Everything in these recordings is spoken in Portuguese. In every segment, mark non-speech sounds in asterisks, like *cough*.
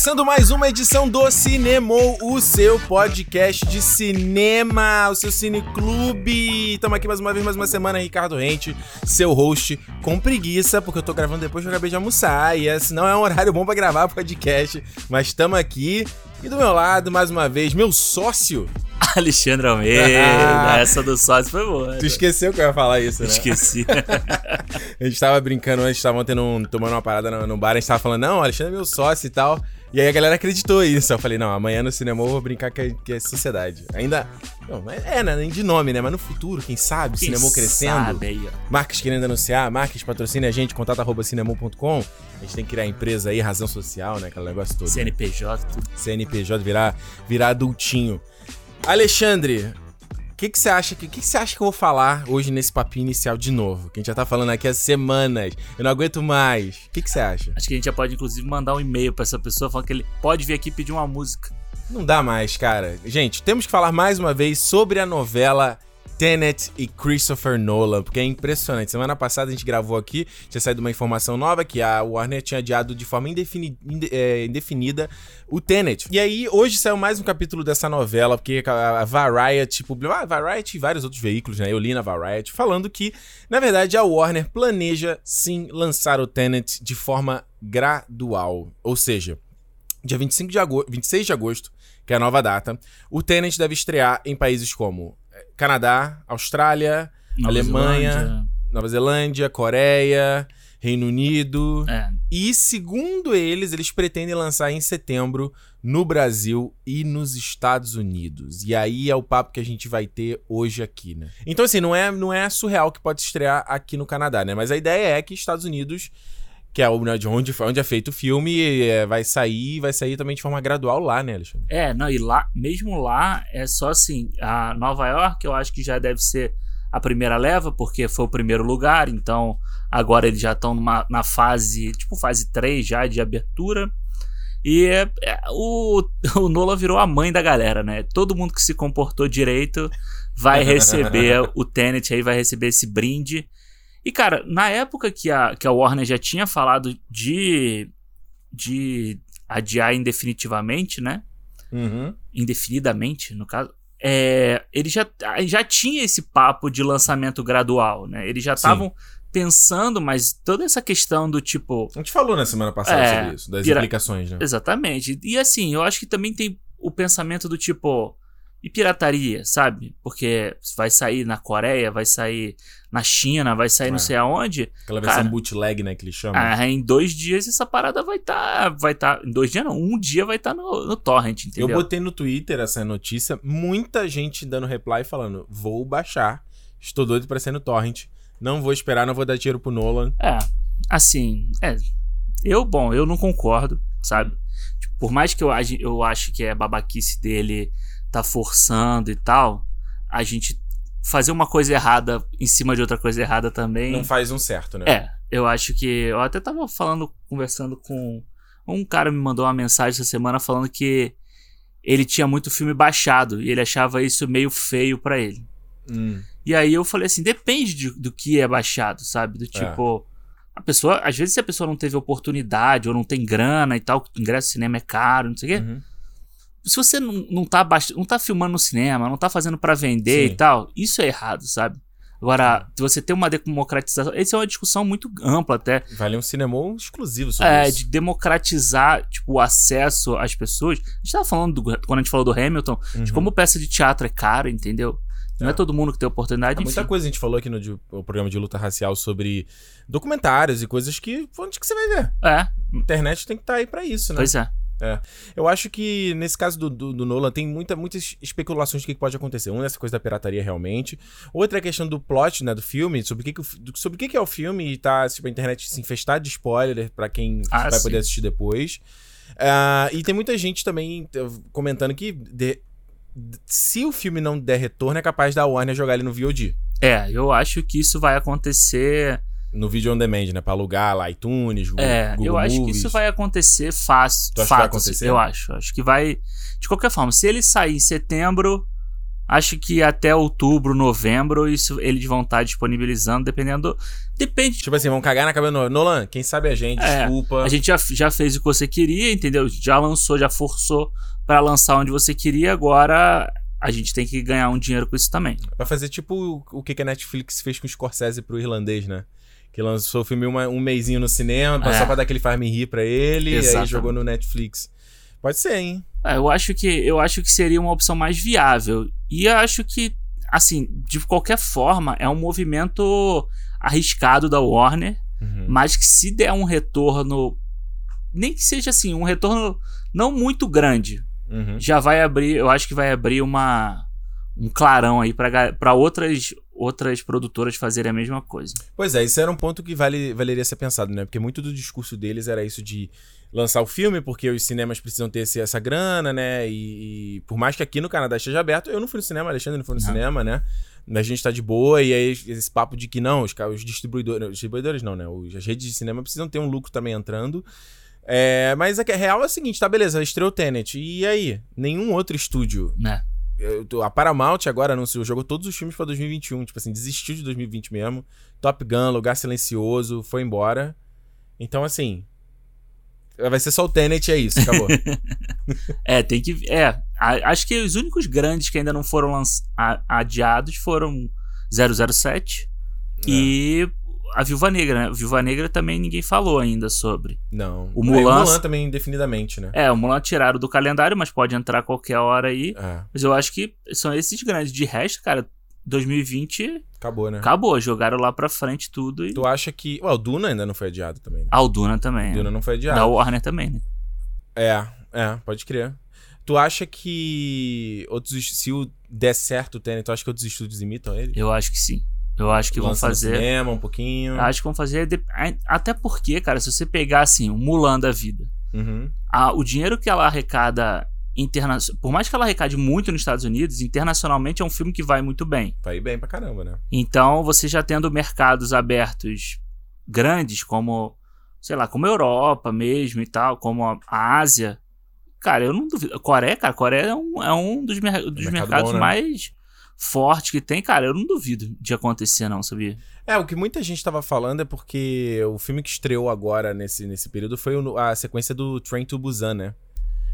Começando mais uma edição do Cinemou, o seu podcast de cinema, o seu cineclube. Estamos aqui mais uma vez, mais uma semana, Ricardo Rente, seu host, com preguiça, porque eu tô gravando depois que eu acabei de almoçar, e esse não é um horário bom para gravar podcast, mas estamos aqui. E do meu lado, mais uma vez, meu sócio, *laughs* Alexandre Almeida, *laughs* essa do sócio foi boa. Tu esqueceu que eu ia falar isso, né? Esqueci. *laughs* a gente tava brincando antes, tava tendo um, tomando uma parada no, no, bar, a gente tava falando, não, Alexandre é meu sócio e tal. E aí a galera acreditou isso. Eu falei, não, amanhã no cinema eu vou brincar que é, que é sociedade. Ainda. Não, é, né? Nem de nome, né? Mas no futuro, quem sabe, quem cinema crescendo. Sabe aí, ó. Marcas querendo anunciar, marcas patrocina a gente, contato arroba. A gente tem que criar empresa aí, razão social, né? Aquele negócio todo. CNPJ, tudo. CNPJ, virar, virar adultinho. Alexandre, que, que você acha que, que, que você acha que eu vou falar hoje nesse papinho inicial de novo? Que a gente já tá falando aqui há semanas. Eu não aguento mais. O que, que você acha? Acho que a gente já pode, inclusive, mandar um e-mail para essa pessoa falando que ele pode vir aqui pedir uma música. Não dá mais, cara. Gente, temos que falar mais uma vez sobre a novela Tenet e Christopher Nolan, porque é impressionante. Semana passada a gente gravou aqui, tinha saído uma informação nova que a Warner tinha adiado de forma indefini é, indefinida o Tenet. E aí, hoje saiu mais um capítulo dessa novela, porque a Variety publicou, ah, Variety e vários outros veículos, né? Eu li na Variety, falando que, na verdade, a Warner planeja sim lançar o Tenet de forma gradual. Ou seja, dia 25 de agosto, 26 de agosto, que é a nova data, o Tenet deve estrear em países como Canadá, Austrália, Nova Alemanha, Zelândia. Nova Zelândia, Coreia, Reino Unido. É. E segundo eles, eles pretendem lançar em setembro no Brasil e nos Estados Unidos. E aí é o papo que a gente vai ter hoje aqui, né? Então assim, não é não é surreal que pode estrear aqui no Canadá, né? Mas a ideia é que Estados Unidos que é onde, onde, onde é feito o filme, é, vai sair, vai sair também de forma gradual lá, né, Alexandre? É, não, e lá, mesmo lá, é só assim, a Nova York eu acho que já deve ser a primeira leva, porque foi o primeiro lugar, então agora eles já estão na fase, tipo fase 3 já de abertura. E é, é, o, *laughs* o Nola virou a mãe da galera, né? Todo mundo que se comportou direito vai *laughs* receber o Tenet aí, vai receber esse brinde. E, cara, na época que a, que a Warner já tinha falado de, de adiar indefinitivamente, né? Uhum. Indefinidamente, no caso. É, ele já, já tinha esse papo de lançamento gradual, né? Eles já estavam pensando, mas toda essa questão do tipo. A gente falou na semana passada é, sobre isso, das pira... implicações, né? Exatamente. E assim, eu acho que também tem o pensamento do tipo. E pirataria, sabe? Porque vai sair na Coreia, vai sair na China, vai sair é. não sei aonde. Aquela versão cara, bootleg, né, que eles chamam. Ah, em dois dias essa parada vai estar. Tá, vai tá, em dois dias não, um dia vai estar tá no, no torrent, entendeu? Eu botei no Twitter essa notícia, muita gente dando reply falando: vou baixar, estou doido para ser no torrent, não vou esperar, não vou dar dinheiro pro Nolan. É, assim, é. Eu, bom, eu não concordo, sabe? Tipo, por mais que eu, eu acho que é babaquice dele tá forçando e tal, a gente fazer uma coisa errada em cima de outra coisa errada também. Não faz um certo, né? É, eu acho que. Eu até tava falando, conversando com. Um cara me mandou uma mensagem essa semana falando que ele tinha muito filme baixado e ele achava isso meio feio para ele. Hum. E aí eu falei assim: depende de, do que é baixado, sabe? Do é. tipo. É. A pessoa, às vezes, se a pessoa não teve oportunidade ou não tem grana e tal, ingresso de cinema é caro, não sei o quê. Uhum se você não, não, tá não tá filmando no cinema, não tá fazendo para vender Sim. e tal, isso é errado, sabe? Agora, se você tem uma democratização, essa é uma discussão muito ampla até. Vale um cinema exclusivo sobre é, isso. de democratizar, tipo, o acesso às pessoas. A gente tava falando, do, quando a gente falou do Hamilton, uhum. de como peça de teatro é cara, entendeu? Não é, é todo mundo que tem oportunidade. É, muita coisa a gente falou aqui no, de, no, programa de luta racial sobre documentários e coisas que onde que você vai ver. É. A internet tem que estar tá aí para isso, né? Pois é. É. Eu acho que nesse caso do, do, do, Nolan tem muita, muitas especulações do que pode acontecer. Uma, essa coisa da pirataria realmente. Outra é a questão do plot, né, do filme, sobre o que, que, sobre o que, que é o filme e tá, tipo, a internet se infestar de spoiler para quem ah, vai sim. poder assistir depois. Uh, e tem muita gente também comentando que de, se o filme não der retorno, é capaz da Warner jogar ele no VOD. É, eu acho que isso vai acontecer no vídeo on demand, né? Pra alugar lá, iTunes, Google, É, Google eu acho Movies. que isso vai acontecer fácil. Tu acha que vai acontecer? Eu acho. Acho que vai. De qualquer forma, se ele sair em setembro, Acho que até outubro, novembro, isso eles vão estar disponibilizando, dependendo. Depende. Tipo assim, vão cagar na cabeça do Nolan. Quem sabe a gente, É, desculpa. A gente já, já fez o que você queria, entendeu? Já lançou, já forçou pra lançar onde você queria, agora a gente tem que ganhar um dinheiro com isso também. Vai fazer tipo o, que a Netflix fez com o Scorsese pro irlandês, né? Que lançou o filme uma- um mêsinho no cinema, É. só pra dar aquele farm rir pra ele, e aí Exatamente. jogou no Netflix. Pode ser, hein? É, eu acho que eu acho que seria uma opção mais viável. E eu acho que, assim, de qualquer forma, é um movimento arriscado da Warner, Uhum. mas que se der um retorno, nem que seja assim, um retorno não muito grande, Uhum. já vai abrir, eu acho que vai abrir uma um clarão aí pra para outras outras produtoras fazerem a mesma coisa. Pois é, isso era um ponto que vale, valeria ser pensado, né? Porque muito do discurso deles era isso de lançar o filme, porque os cinemas precisam ter esse- essa grana, né? E, e por mais que aqui no Canadá esteja aberto, eu não fui no cinema, Alexandre não foi no Não. cinema, né? A gente tá de boa, e aí esse papo de que não, os, os distribuidores. Os distribuidores não, né? Os- as redes de cinema precisam ter um lucro também entrando. É, mas a que- a real é a seguinte, tá beleza, estreou o Tenet. E aí? Nenhum outro estúdio Né? Tô- a Paramount agora anunciou, jogou todos os filmes pra 2021. Tipo assim, desistiu de 2020 mesmo. Top Gun, Lugar Silencioso, foi embora. Então, assim. Vai ser só o Tenet, é isso, acabou. *laughs* É, tem que. É, a- acho que os únicos grandes que ainda não foram lanç- a- adiados foram 007 e a Viúva Negra, né? O Viúva Negra também ninguém falou ainda sobre. Não. O É, Mulan- o Mulan também, indefinidamente, né? É, o Mulan tiraram do calendário, mas pode entrar qualquer hora aí. É, Mas eu acho que são esses grandes. De resto, cara, 2020 acabou, né? acabou. Jogaram lá pra frente tudo e. Tu acha que. Ué, o Duna ainda não foi adiado também, né? A Alduna também. O é. Duna não foi adiado. Da Warner também, né? É, é, pode crer. Tu acha que outros. Se o der certo o Tenet, tu acha que outros estúdios imitam ele? Eu acho que sim. Eu acho que vão fazer. cinema um pouquinho. Acho que vão fazer. Até porque, cara, se você pegar assim, o Mulan da vida. Uhum. a- o dinheiro que ela arrecada interna... por mais que ela arrecade muito nos Estados Unidos, internacionalmente é um filme que vai muito bem. Vai bem pra caramba, né? Então, você já tendo mercados abertos grandes, como, sei lá, como a Europa mesmo e tal, como a, Ásia, cara, eu não duvido. Coreia, cara, Coreia é um, é um dos, mer- dos Mercado mercados bom, né? mais fortes que tem, cara, eu não duvido de acontecer, não, sabia? É, o que muita gente tava falando é porque o filme que estreou agora nesse, nesse período foi a sequência do Train to Busan, né?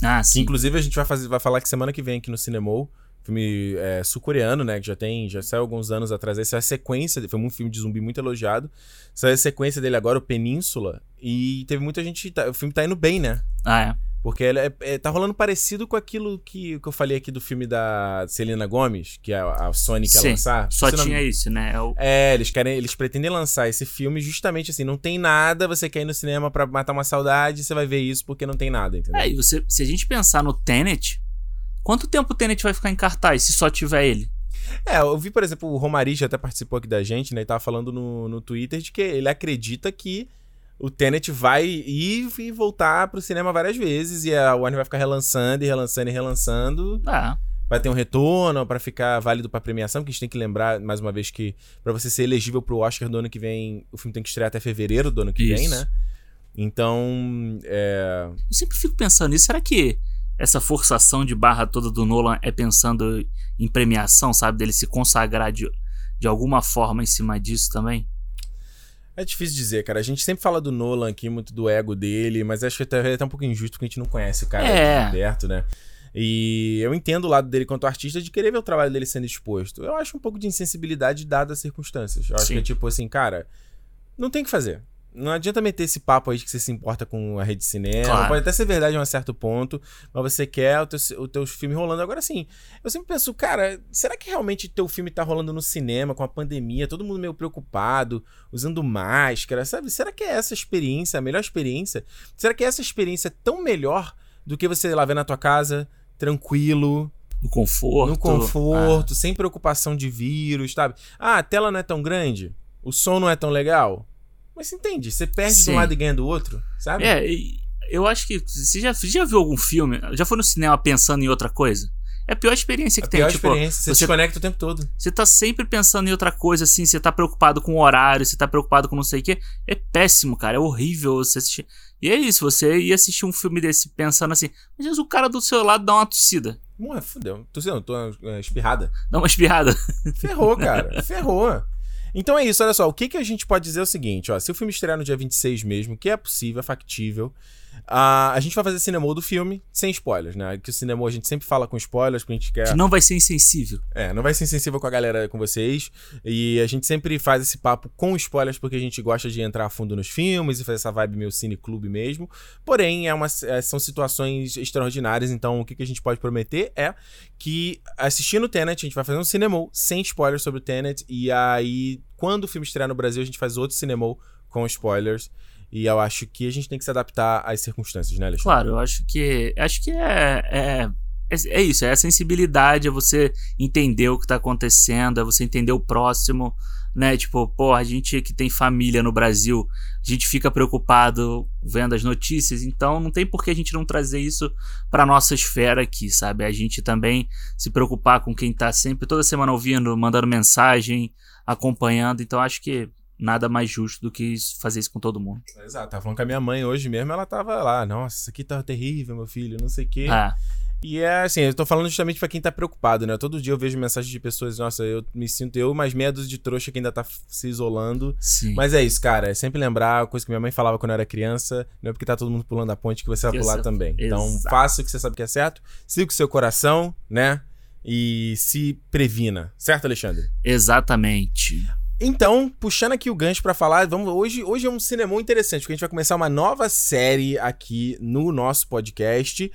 Ah, Que sim. inclusive a gente vai, fazer, vai falar que semana que vem aqui no Cinemol, filme é, sul-coreano, né? Que já tem, já saiu alguns anos atrás. Essa é a sequência, foi um filme de zumbi muito elogiado. Saiu a sequência dele agora, o Península, e teve muita gente. tá- o filme tá indo bem, né? Ah, é. Porque ele é- é- tá rolando parecido com aquilo que, que eu falei aqui do filme da Selena Gomes, que a, a Sony quer Sim, lançar. Só Você não- tinha isso, né? É o- é, eles querem, eles pretendem lançar esse filme justamente assim, não tem nada, você quer ir no cinema pra matar uma saudade, você vai ver isso porque não tem nada, entendeu? É, e você, se a gente pensar no Tenet, quanto tempo o Tenet vai ficar em cartaz se só tiver ele? É, eu vi, por exemplo, o Romariz até participou aqui da gente, né, e tava falando no, no Twitter de que ele acredita que o Tenet vai ir e voltar pro cinema várias vezes e a Warner vai ficar relançando e relançando e relançando. Ah, Vai ter um retorno pra ficar válido pra premiação, que a gente tem que lembrar, mais uma vez, que pra você ser elegível pro Oscar do ano que vem, o filme tem que estrear até fevereiro do ano que vem, Isso. né? Então, é... eu sempre fico pensando nisso. Será que essa forçação de barra toda do Nolan é pensando em premiação, sabe? Dele se consagrar de, de alguma forma em cima disso também? É difícil dizer, cara. A gente sempre fala do Nolan aqui, muito do ego dele, mas acho que até é até um pouco injusto porque a gente não conhece o cara É. de perto, né? E eu entendo o lado dele quanto artista de querer ver o trabalho dele sendo exposto. Eu acho um pouco de insensibilidade dada as circunstâncias. Eu acho Sim. que é tipo assim, cara, não tem o que fazer. Não adianta meter esse papo aí de que você se importa com a rede de cinema. Claro. Pode até ser verdade a um certo ponto, mas você quer o teu, o teu filme rolando. Agora sim, eu sempre penso, cara, será que realmente teu filme tá rolando no cinema com a pandemia, todo mundo meio preocupado, usando máscara, sabe? Será que é essa experiência, a melhor experiência? Será que essa experiência é tão melhor do que você lá ver na tua casa, tranquilo, No conforto. no conforto, sem preocupação de vírus, sabe? Ah, a tela não é tão grande, o som não é tão legal. Mas você entende? Você perde de Sim. um lado e ganha do outro, sabe? É, eu acho que. Você já, já viu algum filme? Já foi no cinema pensando em outra coisa? É a pior experiência que a tem. pior tipo, experiência, você, você- desconecta o tempo todo. Você tá sempre pensando em outra coisa, assim, você tá preocupado com o horário, você tá preocupado com não sei o quê. É péssimo, cara. É horrível você assistir. E é isso, você ia assistir um filme desse pensando assim, mas o cara do seu lado dá uma tossida. Morre, fudeu. Tô sendo, tô é, espirrada. Dá uma espirrada. Ferrou, cara. *laughs* Ferrou. Então é isso, olha só. O que, que a gente pode dizer é o seguinte, ó. Se o filme estrear no dia 26 mesmo, que é possível, é factível, Uh, a gente vai fazer cinema do filme sem spoilers, né? Que o cinema a gente sempre fala com spoilers, porque a gente quer. Que não vai ser insensível. É, não vai ser insensível com a galera, com vocês. E a gente sempre faz esse papo com spoilers, porque a gente gosta de entrar a fundo nos filmes e fazer essa vibe meio cineclube mesmo. Porém, é uma, é, são situações extraordinárias, então o que, que a gente pode prometer é que assistindo o Tenet, a gente vai fazer um cinema sem spoilers sobre o Tenet. E aí, quando o filme estrear no Brasil, a gente faz outro cinema com spoilers. E eu acho que a gente tem que se adaptar às circunstâncias, né, Alexandre? Claro, eu acho que. Acho que é, é, é, isso, é a sensibilidade, é você entender o que tá acontecendo, é você entender o próximo, né? Tipo, pô, a gente que tem família no Brasil, a gente fica preocupado vendo as notícias, então não tem por que a gente não trazer isso pra nossa esfera aqui, sabe? A gente também se preocupar com quem tá sempre, toda semana ouvindo, mandando mensagem, acompanhando, então acho que nada mais justo do que fazer isso com todo mundo. Exato, tava falando com a minha mãe hoje mesmo, ela tava lá, nossa, isso aqui tá terrível, meu filho, não sei o quê. É. E é assim, eu tô falando justamente para quem tá preocupado, né? Todo dia eu vejo mensagens de pessoas, nossa, eu me sinto eu mais medo de trouxa que ainda tá se isolando. Sim. Mas é isso, cara, é sempre lembrar a coisa que minha mãe falava quando eu era criança, não é porque tá todo mundo pulando a ponte que você vai pular também. Então, faça o que você sabe que é certo, siga o seu coração, né? E se previna. Certo, Alexandre? Exatamente. Então, puxando aqui o gancho para falar, vamos hoje, hoje é um cinema interessante, porque a gente vai começar uma nova série aqui no nosso podcast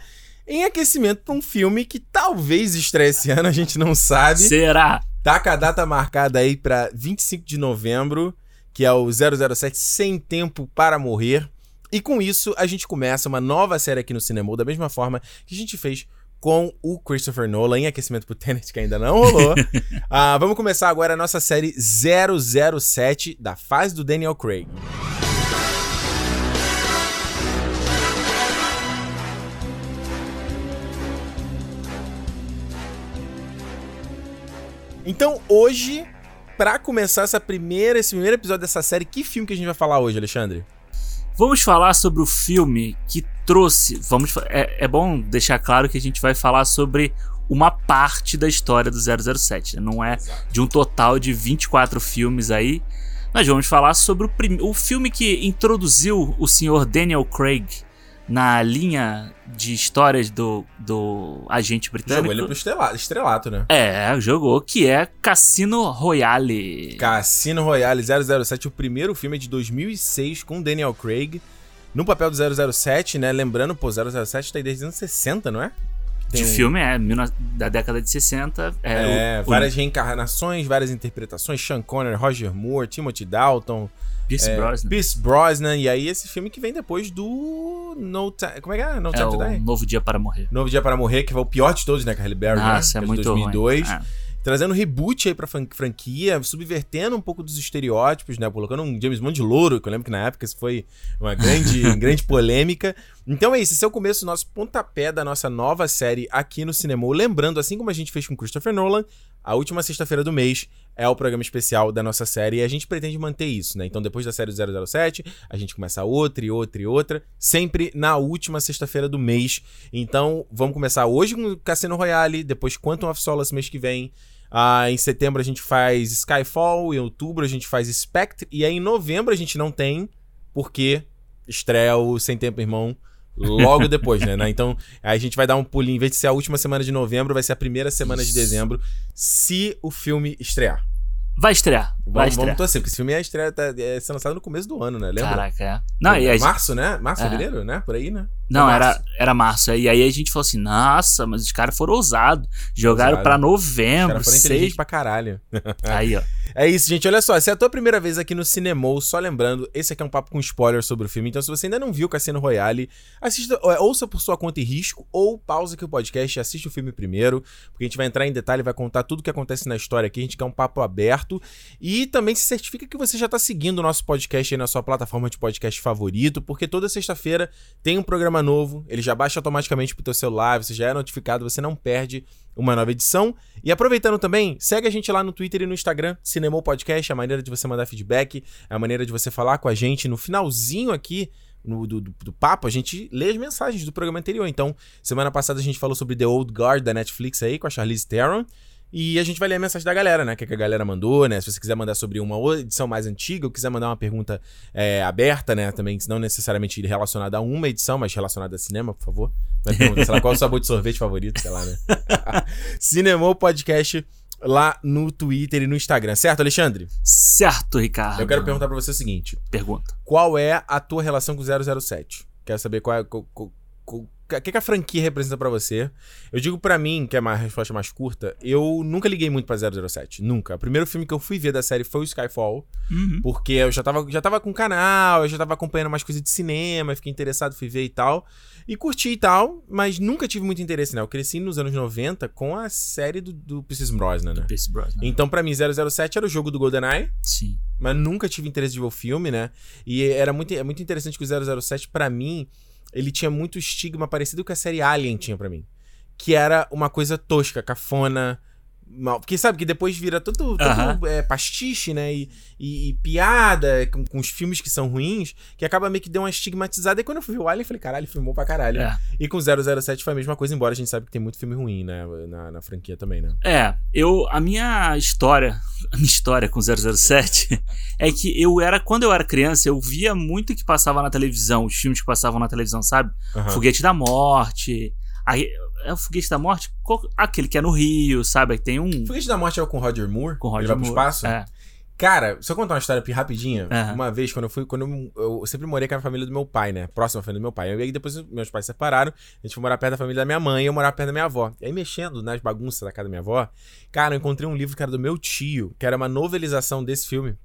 em aquecimento para um filme que talvez estreie esse ano, a gente não sabe. Será? Tá com a data marcada aí para 25 de novembro, que é o 007 Sem Tempo para Morrer. E com isso, a gente começa uma nova série aqui no Cinema, da mesma forma que a gente fez com o Christopher Nolan em aquecimento pro Tenet, que ainda não rolou. uh, *laughs* vamos começar agora a nossa série 007 da fase do Daniel Craig. Então, hoje, para começar essa primeira, esse primeiro episódio dessa série, que filme que a gente vai falar hoje, Alexandre? Vamos falar sobre o filme que trouxe. Vamos, é, é bom deixar claro que a gente vai falar sobre uma parte da história do 007. Né? Não é de um total de 24 filmes aí. Nós vamos falar sobre o, prim... o filme que introduziu o senhor Daniel Craig na linha de histórias do, do agente britânico. Jogou ele pro estrelato, estrelato, né? É, jogou, que é Cassino Royale. Cassino Royale 007, o primeiro filme de 2006 com Daniel Craig. No papel do 007, né? Lembrando, pô, 007 tá aí desde os anos 60, não é? Tem de um... filme, é, da década de 60. É, é o, várias o... reencarnações, várias interpretações. Sean Connery, Roger Moore, Timothy Dalton. Pierce é, Brosnan. Pierce Brosnan. E aí esse filme que vem depois do No Time... Como é que é? No Time é to Die? Novo Dia para Morrer. Novo Dia para Morrer, que foi o pior de todos, né? Halle Berry, Nossa, né? é muito 2002. Ruim. É trazendo reboot aí pra franquia, subvertendo um pouco dos estereótipos, né? Colocando um James Bond louro, que eu lembro que na época isso foi uma grande, *laughs* grande polêmica. Então é isso, esse é o começo do nosso pontapé da nossa nova série aqui no Cinema. Lembrando, assim como a gente fez com Christopher Nolan, a última sexta-feira do mês é o programa especial da nossa série e a gente pretende manter isso, né? Então depois da série 007, a gente começa outra e outra e outra, sempre na última sexta-feira do mês. Então vamos começar hoje com Cassino Royale, depois Quantum of Solace mês que vem. Ah, em setembro a gente faz Skyfall, em outubro a gente faz Spectre, e aí em novembro a gente não tem, porque estreia o Sem Tempo Irmão logo *laughs* depois, né? Então a gente vai dar um pulinho, em vez de ser a última semana de novembro, vai ser a primeira semana de dezembro, se o filme estrear. Vai estrear. Vai vamos, estrear. Vamos torcer, porque esse filme é, estreia, tá, é ser lançado no começo do ano, né? Lembra? Caraca, é. Não, e aí, Março, né? Março, é. fevereiro, né? Por aí, né? Não, era, era março. E aí a gente falou assim: nossa, mas os caras foram ousados. Jogaram Ousado. pra novembro. Os caras foram seis... inteligentes pra caralho. Aí, ó. *laughs* É isso, gente. Olha só, se é a tua primeira vez aqui no Cinemou, só lembrando, esse aqui é um papo com spoiler sobre o filme. Então, se você ainda não viu Cassino Royale, assista, é, ouça por sua conta e risco, ou pausa aqui o podcast e assiste o filme primeiro, porque a gente vai entrar em detalhe, vai contar tudo o que acontece na história aqui. A gente quer um papo aberto. E também se certifica que você já tá seguindo o nosso podcast aí na sua plataforma de podcast favorito, porque toda sexta-feira tem um programa novo. Ele já baixa automaticamente pro teu celular, você já é notificado, você não perde uma nova edição. E aproveitando também, segue a gente lá no Twitter e no Instagram, Cinemou Podcast, é a maneira de você mandar feedback, é a maneira de você falar com a gente. No finalzinho aqui, no, do, do, do papo, a gente lê as mensagens do programa anterior. Então, semana passada a gente falou sobre The Old Guard da Netflix aí, com a Charlize Theron. E a gente vai ler a mensagem da galera, né? Que, que a galera mandou, né? Se você quiser mandar sobre uma edição mais antiga, ou quiser mandar uma pergunta é, aberta, né? Também, não necessariamente relacionada a uma edição, mas relacionada a cinema, por favor. Vai perguntar, sei lá, qual é o sabor de sorvete favorito, sei lá, né? *laughs* Cinemou Podcast lá no Twitter e no Instagram, certo, Alexandre? Certo, Ricardo. Eu quero perguntar pra você o seguinte: Pergunta. qual é a tua relação com o 007? Quero saber qual é. qual- qual- qual- O que, que a franquia representa pra você? Eu digo pra mim, que é uma resposta mais curta, eu nunca liguei muito pra 007. Nunca. O primeiro filme que eu fui ver da série foi o Skyfall. Uhum. Porque eu já tava, já tava com canal, eu já tava acompanhando mais coisa de cinema, fiquei interessado, fui ver e tal. E curti e tal, mas nunca tive muito interesse, né? Eu cresci nos anos 90 com a série do, do Pierce Brosnan, né? Pierce Brosnan. Então, pra mim, 007 era o jogo do GoldenEye, Sim. mas nunca tive interesse de ver o filme, né? E era muito, é muito interessante que o 007, pra mim, ele tinha muito estigma parecido com a série Alien tinha pra mim. Que era uma coisa tosca, cafona. Mal. Porque sabe que depois vira tudo, tudo, Aham. é, pastiche, né? E, e- e piada com, com os filmes que são ruins, que acaba meio que deu uma estigmatizada. E quando eu fui ver o Alien, eu falei, caralho, filmou pra caralho. É. E com 007 foi a mesma coisa, embora a gente sabe que tem muito filme ruim, né? Na, na franquia também, né? É, eu a minha história, a minha história com 007 é que eu era quando eu era criança, eu via muito que passava na televisão, os filmes que passavam na televisão, sabe? Aham. Foguete da Morte. Aí, é o Foguete da Morte? Qual- aquele que é no Rio, sabe? Tem um Foguete da Morte é o com Roger Moore? com Roger Ele vai pro espaço? É. Cara, só contar uma história aqui rapidinha. Aham. Uma vez, quando eu fui, quando eu, eu sempre morei com a família do meu pai, né? Próxima à família do meu pai. E aí depois meus pais se separaram, a gente foi morar perto da família da minha mãe e eu morava perto da minha avó. E aí, mexendo nas bagunças da casa da minha avó, cara, eu encontrei um livro que era do meu tio, que era uma novelização desse filme.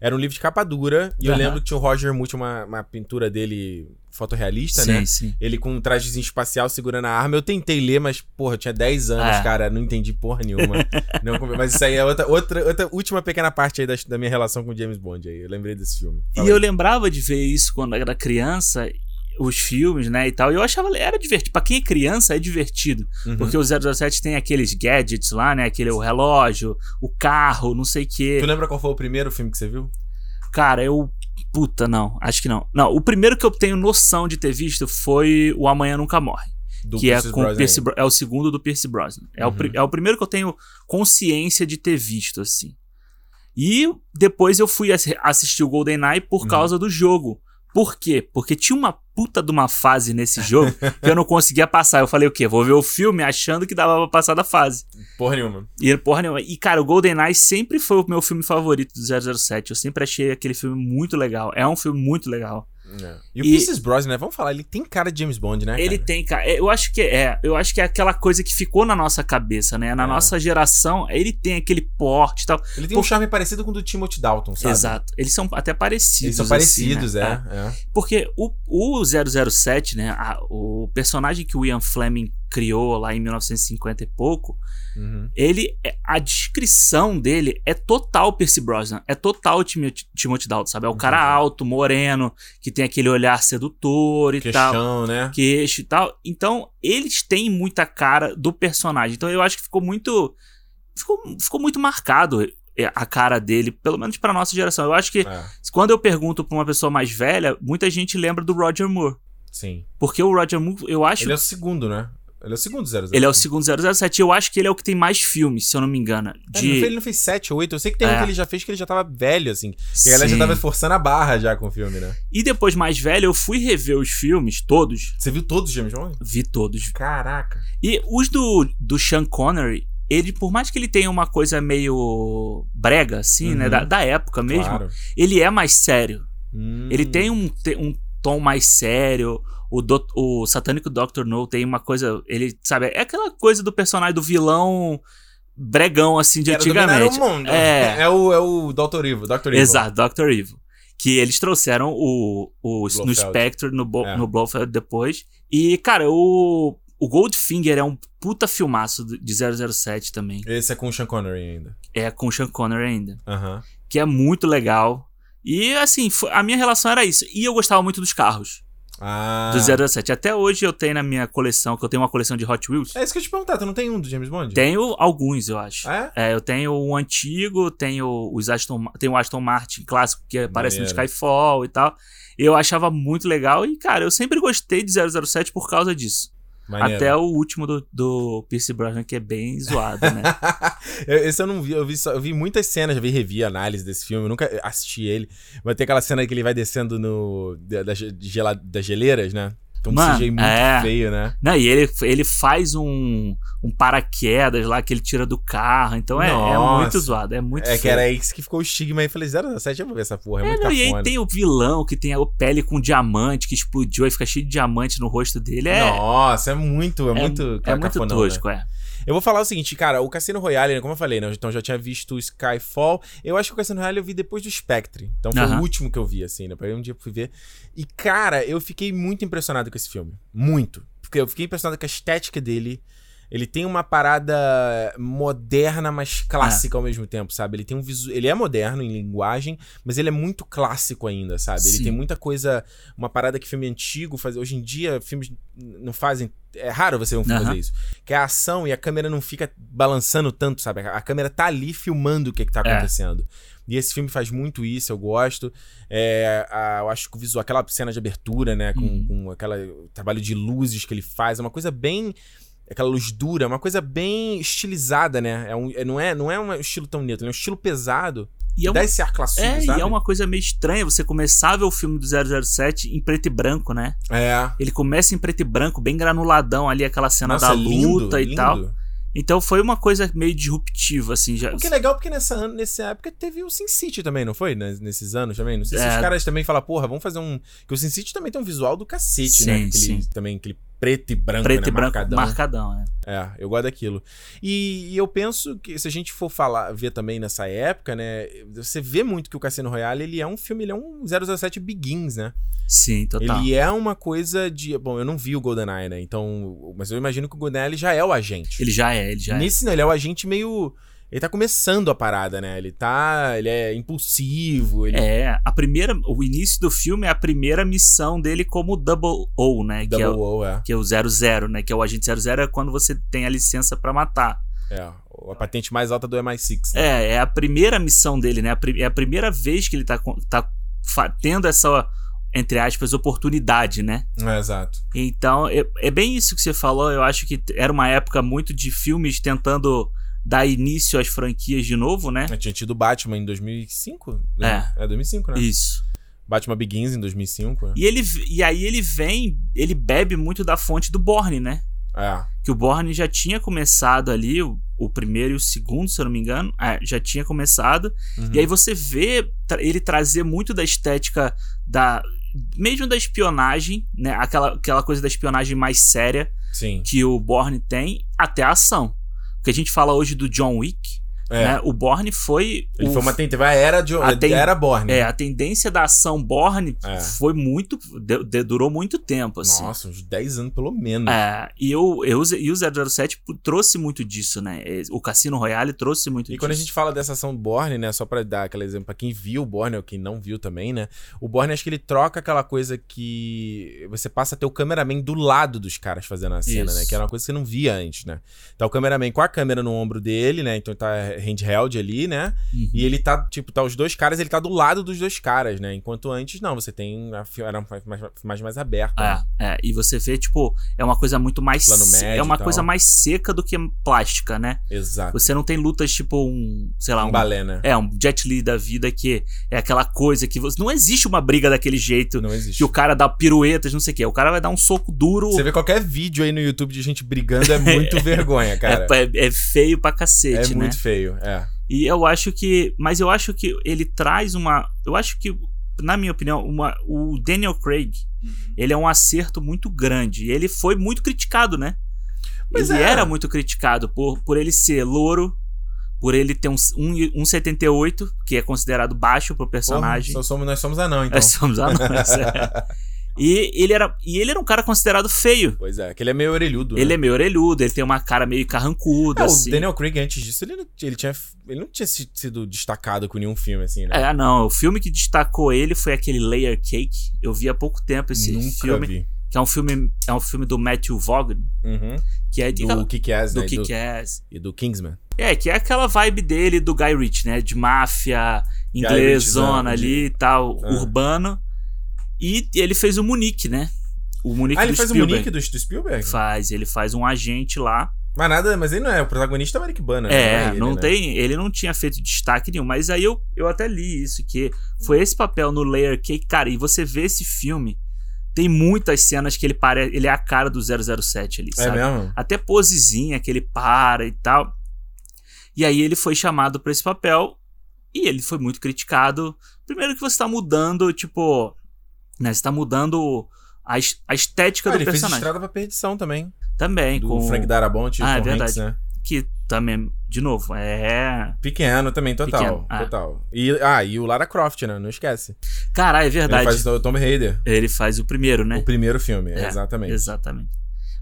Era um livro de capa dura, e eu Aham. lembro que tinha o Roger tinha uma, uma pintura dele fotorrealista, sim, né? sim. Ele com um trajezinho espacial segurando a arma. Eu tentei ler, mas, porra, eu tinha 10 anos, É. cara. Não entendi porra nenhuma. *laughs* Não mas isso aí é outra, outra, outra última pequena parte aí da, da minha relação com o James Bond aí. Eu lembrei desse filme. Fala E eu aí. lembrava de ver isso quando eu era criança, os filmes, né, e tal. E eu achava era divertido. Pra quem é criança é divertido, Uhum. porque o 007 tem aqueles gadgets lá, né, aquele o relógio, o carro, não sei o quê. Tu lembra qual foi o primeiro filme que você viu? Cara, eu puta, não, acho que não. Não, o primeiro que eu tenho noção de ter visto foi o Amanhã Nunca Morre, Do que é Pierce com Brosnan Pierce. Bro- é o segundo do Pierce Brosnan. É, o, pri- Uhum. é o primeiro que eu tenho consciência de ter visto assim. E depois eu fui assi- assistir o GoldenEye por Uhum. causa do jogo. Por quê? Porque tinha uma puta de uma fase nesse jogo *laughs* que eu não conseguia passar. Eu falei o quê? Vou ver o filme achando que dava pra passar da fase. Porra nenhuma. E porra nenhuma. E cara, o GoldenEye sempre foi o meu filme favorito do 007. Eu sempre achei aquele filme muito legal. É um filme muito legal. É. E o E- Pierce Brosnan, né? Vamos falar, ele tem cara de James Bond, né? Ele cara? tem, cara. é, Eu acho que é. Eu acho que é aquela coisa que ficou na nossa cabeça, né? Na É. nossa geração, ele tem aquele porte e tal. Ele tem um charme parecido com o do Timothy Dalton, sabe? Exato. Eles são até parecidos. Eles são assim, parecidos, né? é, é. Porque o, o 007, né? a- o personagem que o Ian Fleming criou lá em 1950 e pouco, Uhum. ele. é- A descrição dele é total Percy Brosnan. É total Timothy Timothy Dalton, sabe? É o cara Entendi. alto, moreno, que tem aquele olhar sedutor e tal. Queixão, né? queixo e tal. Então, eles têm muita cara do personagem. Então, eu acho que ficou muito. Ficou, ficou muito marcado é, a cara dele, pelo menos pra nossa geração. Eu acho que É, quando eu pergunto pra uma pessoa mais velha, muita gente lembra do Roger Moore. sim. Porque o Roger Moore, eu acho. Ele é o segundo, né? Ele é o segundo 007. Ele é o segundo 007. Eu acho que ele é o que tem mais filmes, se eu não me engano. É, De... foi- ele não fez 7 ou 8. Eu sei que tem um É. que ele já fez que ele já tava velho, assim. Que a galera já tava forçando a barra já com o filme, né? E depois, mais velho, eu fui rever os filmes, todos. Você viu todos os James Bond? Vi todos. Caraca. E os do, do Sean Connery, ele, por mais que ele tenha uma coisa meio brega, assim, né? Uhum. Da, da época mesmo, Claro. ele é mais sério. Hum. Ele tem um, um tom mais sério. O, do, o satânico Dr. No tem uma coisa. Ele, sabe, é aquela coisa do personagem do vilão bregão, assim, de dominar antigamente. o mundo. É. *laughs* É o, é o Dr. Evil. Dr. Evil. Exato, Dr. Evil. Que eles trouxeram o, o no. Spectre, no, Bo, É. no Blofeld depois. E, cara, o, o Goldfinger é um puta filmaço de 007 também. Esse é com o Sean Connery ainda. É com o Sean Connery ainda. Aham. Que é muito legal. E, assim, a minha relação era isso. E eu gostava muito dos carros. Ah. Do 007. Até hoje eu tenho na minha coleção, que eu tenho uma coleção de Hot Wheels. É isso que eu te perguntar, tu não tem um do James Bond? Tenho alguns, eu acho. É? É, eu tenho o antigo, tenho os Aston, tenho o Aston Martin clássico que aparece Maneiro. no Skyfall e tal. Eu achava muito legal e, cara, eu sempre gostei de 007 por causa disso. Maneiro. Até o último do, do Pierce Brosnan, que é bem zoado, né? *laughs* Esse eu não vi, eu vi, só- eu vi muitas cenas, já vi revi, análise desse filme, nunca assisti ele. Mas tem aquela cena que ele vai descendo no, da, da, gela- das geleiras, né? Então um Mano, CGI muito é. feio, né? Não, e ele, ele faz um, um paraquedas lá que ele tira do carro. Então é, é muito zoado, é muito É que feio. era isso que ficou o estigma aí. Falei, 007, eu vou ver essa porra, é, É, muito não, e aí tem o vilão que tem a pele com diamante que explodiu e fica cheio de diamante no rosto dele. É, Nossa, é muito, é, muito é muito cafonão, tosco, né? é. Eu vou falar o seguinte, cara, o Cassino Royale, né, como eu falei, né? Então eu já tinha visto o Skyfall. Eu acho que o Cassino Royale eu vi depois do Spectre. Então foi o último que eu vi, assim, né? Pra um dia eu fui ver. E, cara, eu fiquei muito impressionado com esse filme. Muito. Porque eu fiquei impressionado com a estética dele. Ele tem uma parada moderna, mas clássica ao mesmo tempo, sabe? Ele tem um visu... Ele é moderno em linguagem, mas ele é muito clássico ainda, sabe? Ele Sim. tem muita coisa, uma parada que filme antigo faz. Hoje em dia, filmes não fazem. É raro você ver um filme Aham. fazer isso. Que é a ação e a câmera não fica balançando tanto, sabe? A câmera tá ali filmando o que, que tá É. acontecendo. E esse filme faz muito isso, eu gosto. É, a- eu acho que o visual, aquela cena de abertura, né? Com, Uhum. com aquela trabalho de luzes que ele faz, é uma coisa bem. Aquela luz dura, é uma coisa bem estilizada, né? É um, é- não, é, não é um estilo tão neutro, é um estilo pesado. E é dá uma, esse ar classudo, é, e sabe? é uma coisa meio estranha você começar a ver o filme do 007 em preto e branco, né? É. Ele começa em preto e branco, bem granuladão ali, aquela cena Nossa, da lindo, luta e lindo. tal. Então foi uma coisa meio disruptiva, assim. Já... O que é legal porque nessa, nessa época teve o Sin City também, não foi? Nes- Nesses anos também. Não sei se É. os caras também falam, porra, vamos fazer um. Que o Sin City também tem um visual do cacete, né? Sim, Aquele, sim. Também aquele preto e branco, preto né? e branco Marcadão. marcadão, né? É, eu gosto daquilo. E, e eu penso que se a gente for falar, ver também nessa época, né? Você vê muito que o Cassino Royale, ele é um filme, ele é um 007 Begins, né? Sim, total. Ele é uma coisa de. Bom, eu não vi o GoldenEye, né? Então. Mas eu imagino que o GoldenEye ele já é o agente. Ele já é, ele já é. Nesse não, ele é o agente meio. Ele tá começando a parada, né? Ele tá. Ele é impulsivo. Ele É, a primeira, o início do filme é a primeira missão dele como Double O, né? Que é, Double o, é. que é o 00, né? Que é o agente 00 é quando você tem a licença pra matar. É. A patente mais alta do MI6. Né? É, é a primeira missão dele, né? É a primeira vez que ele tá, tá tendo essa, entre aspas, oportunidade, né? É, exato. Então, é, é bem isso que você falou. Eu acho que era uma época muito de filmes tentando dar início às franquias de novo, né? Tinha tido Batman em 2005? É. É 2005, né? Isso. Batman Begins em 2005. né? E, ele, e aí ele vem, ele bebe muito da fonte do Borne, né? É. Que o Borne já tinha começado ali, o, o primeiro e o segundo, se eu não me engano, é, já tinha começado. Uhum. E aí você vê tra- ele trazer muito da estética da. Mesmo da espionagem, né? Aquela, aquela coisa da espionagem mais séria Sim. que o Borne tem, até a ação. Que a gente fala hoje do John Wick, É. né? O Borne foi. Ele o, foi uma tentativa. Era, de, A ten- era Borne. É, a tendência da ação Borne É. foi muito. de- de- durou muito tempo, assim. Nossa, uns 10 anos pelo menos. É, e, eu, eu, e o 007 trouxe muito disso, né? O Cassino Royale trouxe muito E disso. quando a gente fala dessa ação Borne, né, só pra dar aquele exemplo pra quem viu o Borne ou quem não viu também, né, o Borne acho que ele troca aquela coisa que você passa a ter o cameraman do lado dos caras fazendo a cena, Isso. né, que era uma coisa que você não via antes, né. Tá o cameraman com a câmera no ombro dele, né, então tá handheld ali, né, Uhum. e ele tá, tipo, tá os dois caras, ele tá do lado dos dois caras, né, enquanto antes não, você tem a era mais, mais, mais, aberta. né? É, é, e você vê, tipo, é uma coisa muito mais. Plano médio é uma coisa mais seca do que plástica, né? Exato. Você não tem lutas tipo um. Sei lá, Um um. balé, né. É, um Jet Li da vida que é aquela coisa que você. Não existe uma briga daquele jeito. Não existe. Que o cara dá piruetas, não sei o quê. O cara vai dar um soco duro. Você vê qualquer vídeo aí no YouTube de gente brigando é muito *laughs* vergonha, cara. é, é- é feio pra É, cacete, né? muito feio, é. E eu acho que. Mas eu acho que ele traz uma. Eu acho que, na minha opinião, uma, o Daniel Craig, ele é um acerto muito grande. E ele foi muito criticado, né? Pois ele é. era muito criticado por, por ele ser louro, por ele ter um, um, um 78, que é considerado baixo pro personagem. Porra, somos, nós somos anão, então. Nós somos anões. *laughs* é. E ele era, e ele era um cara considerado feio. Pois é, que ele é meio orelhudo. Ele né? é meio orelhudo, ele tem uma cara meio carrancuda, É, assim. O Daniel Craig, antes disso, ele não, ele tinha, ele não tinha si- sido destacado com nenhum filme, assim, né? É, não, o filme que destacou ele foi aquele Layer Cake. Eu vi há pouco tempo esse Nunca filme, vi. que é um filme, é um filme do Matthew Vaughn, Uhum. que é de Do Kick-Ass, do né? do, Kick-Ass. e do Kingsman. É, que é aquela vibe dele do Guy Ritchie, né? De máfia, inglesona Ritchiezão, ali e tal, Ah. urbano. E ele fez o Munique, né? O Munique Ah, ele do faz o Spielberg. Monique do, do Spielberg? Faz, ele faz um agente lá. Mas nada, mas ele não é. O protagonista é o Eric Bana. É, ele, não né? tem. Ele não tinha feito destaque nenhum. Mas aí eu, eu até li isso, que foi esse papel no Layer Cake. Cara, e você vê esse filme, tem muitas cenas que ele parece. Ele é a cara do 007 ali, É sabe? mesmo? Até posezinha que ele para e tal. E aí ele foi chamado pra esse papel e ele foi muito criticado. Primeiro que você tá mudando, tipo, né, você tá mudando a, a estética Ah, do ele fez personagem. Estrada pra Perdição também. Também, Do com Frank Darabont e Ah, é verdade. Hanks, né? que também, de novo, é... Pequeno também, total. Pequeno, ah. Total. E, ah, e o Lara Croft, né? Não esquece. Caralho, é Ele verdade. faz o Tomb Raider. Ele faz o primeiro, né? O primeiro filme, É, exatamente. Exatamente.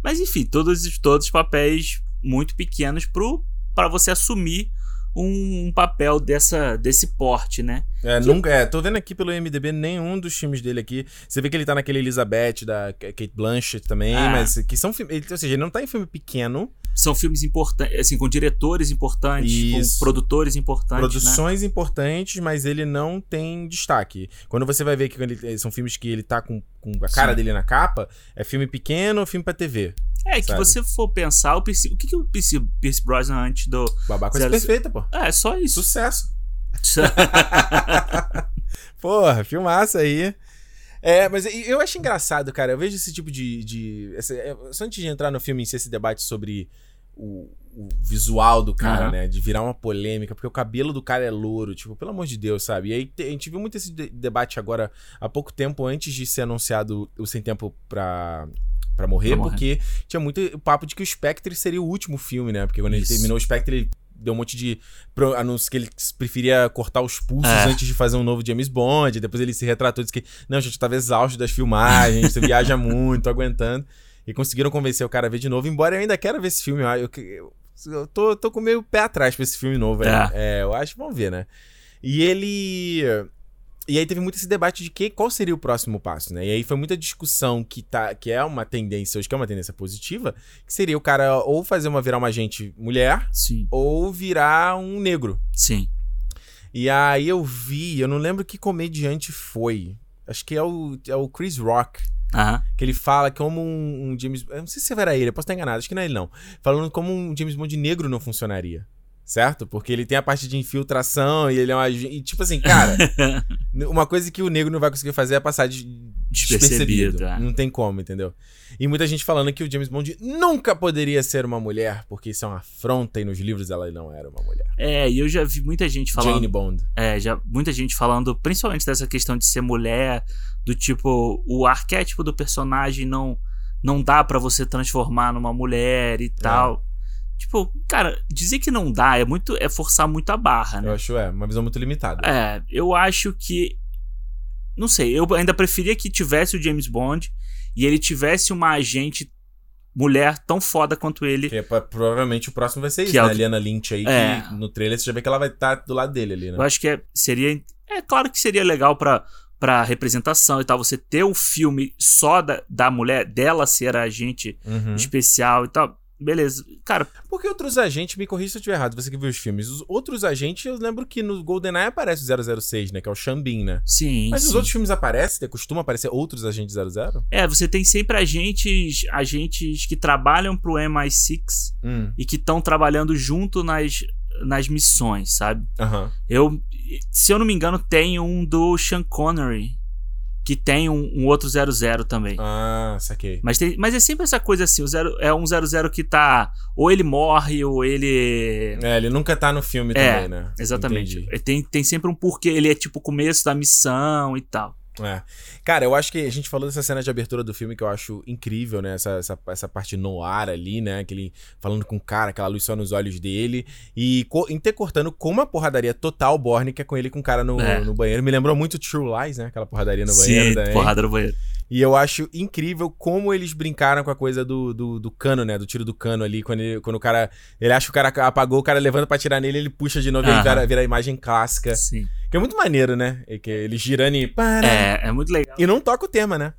Mas enfim, todos, todos os papéis muito pequenos pro, pra você assumir um, um papel dessa, desse porte, né? É, nunca, é, tô vendo aqui pelo MDB nenhum dos filmes dele aqui. Você vê que ele tá naquele Elizabeth da Kate Blanchett também, Ah. mas que são filmes. Ou seja, ele não tá em filme pequeno, São filmes importantes, assim, com diretores importantes, Isso. com produtores importantes, né? produções importantes, mas ele não tem destaque. Quando você vai ver que ele- são filmes que ele tá com, com a cara Sim. dele na capa, é filme pequeno ou filme pra TV. É, que sabe? você for pensar, o, Pierce- o que, que o Pierce, Pierce Brosnan antes do... Babaca Zero- perfeita, pô. É, só isso. Sucesso. *laughs* Porra, filmaça aí. É, mas eu acho engraçado, cara. Eu vejo esse tipo de. de essa- é, só antes de entrar no filme em si, esse debate sobre o, o visual do cara, Aham. né? De virar uma polêmica, porque o cabelo do cara é louro, tipo, pelo amor de Deus, sabe? E aí te- a gente viu muito esse de- debate agora há pouco tempo, antes de ser anunciado o Sem Tempo pra. Pra morrer, Pra morrer. porque tinha muito papo de que o Spectre seria o último filme, né? Porque quando ele Isso. terminou o Spectre, ele deu um monte de anúncios que ele preferia cortar os pulsos É. antes de fazer um novo James Bond. Depois ele se retratou e disse que, não, gente, eu tava exausto das filmagens, você viaja muito, tô aguentando. E conseguiram convencer o cara a ver de novo, embora eu ainda quero ver esse filme. Eu, eu, eu tô, tô com meio pé atrás pra esse filme novo. É. É. É, eu acho, vamos ver, né? E ele. E aí teve muito esse debate de que, qual seria o próximo passo, né? E aí foi muita discussão que, tá, que é uma tendência, hoje que é uma tendência positiva, que seria o cara ou fazer uma virar uma agente mulher sim, ou virar um negro. sim. E aí eu vi, eu não lembro que comediante foi. Acho que é o, é o Chris Rock. Aham. Que ele fala como um, um James. Eu não sei se era ele, eu posso estar enganado, acho que não é ele não. Falando como um James Bond negro não funcionaria. Certo? Porque ele tem a parte de infiltração e ele é uma. E tipo assim, cara, *laughs* uma coisa que o negro não vai conseguir fazer é passar de Despercebido, despercebido. é. Não tem como, entendeu? E muita gente falando que o James Bond nunca poderia ser uma mulher, porque isso é uma afronta e nos livros ela não era uma mulher. É, e eu já vi muita gente falando. Jane Bond. É, já muita gente falando, principalmente dessa questão de ser mulher, do tipo, o arquétipo do personagem não não dá pra você transformar numa mulher e tal. Tipo, cara, dizer que não dá é muito é forçar muito a barra, né? Eu acho, é, uma visão muito limitada. É, eu acho que não sei, eu ainda preferia que tivesse o James Bond e ele tivesse uma agente mulher tão foda quanto ele. Que é provavelmente o próximo vai ser isso, Que é né? A Liana Lynch aí, É. que no trailer você já vê que ela vai estar do lado dele ali, né? Eu acho que é, seria. É claro que seria legal pra, pra representação e tal, você ter um filme só da, da mulher, dela ser a agente Uhum. especial e tal. Beleza. Cara, Porque outros agentes, me corrija se eu estiver errado, você que viu os filmes, os outros agentes, eu lembro que no GoldenEye aparece o 006, né? Que é o Xambin, né? sim. Mas sim. os outros filmes aparecem? Costuma aparecer outros agentes 00? É, você tem sempre agentes, agentes que trabalham pro MI6 Hum, e que estão trabalhando junto nas, nas missões, sabe? aham. Eu, se eu não me engano, tem um do Sean Connery, que tem um, um outro 00 também. Ah, saquei. Mas, tem, mas é sempre essa coisa assim, o zero, é um 00 que tá. Ou ele morre, ou ele. É, ele nunca tá no filme É, também, né? Exatamente. Entendi. Tem, tem sempre um porquê, ele é tipo o começo da missão e tal. É. Cara, eu acho que a gente falou dessa cena de abertura do filme que eu acho incrível, né? Essa, essa, essa parte no ar ali, né? Aquele falando com o cara, aquela luz só nos olhos dele. E co intercortando com uma porradaria total Borne, que é com ele com o cara no, É. no banheiro. Me lembrou muito True Lies, né? Aquela porradaria no banheiro Sim, porrada no banheiro. E eu acho incrível como eles brincaram com a coisa do, do, do cano, né? Do tiro do cano ali. Quando, ele, quando o cara. Ele acha que o cara apagou, o cara levanta pra tirar nele, ele puxa de novo e vira, vira a imagem clássica. Sim. Que é muito maneiro, né? E que ele girando e. É, é muito legal. E não toca o tema, né?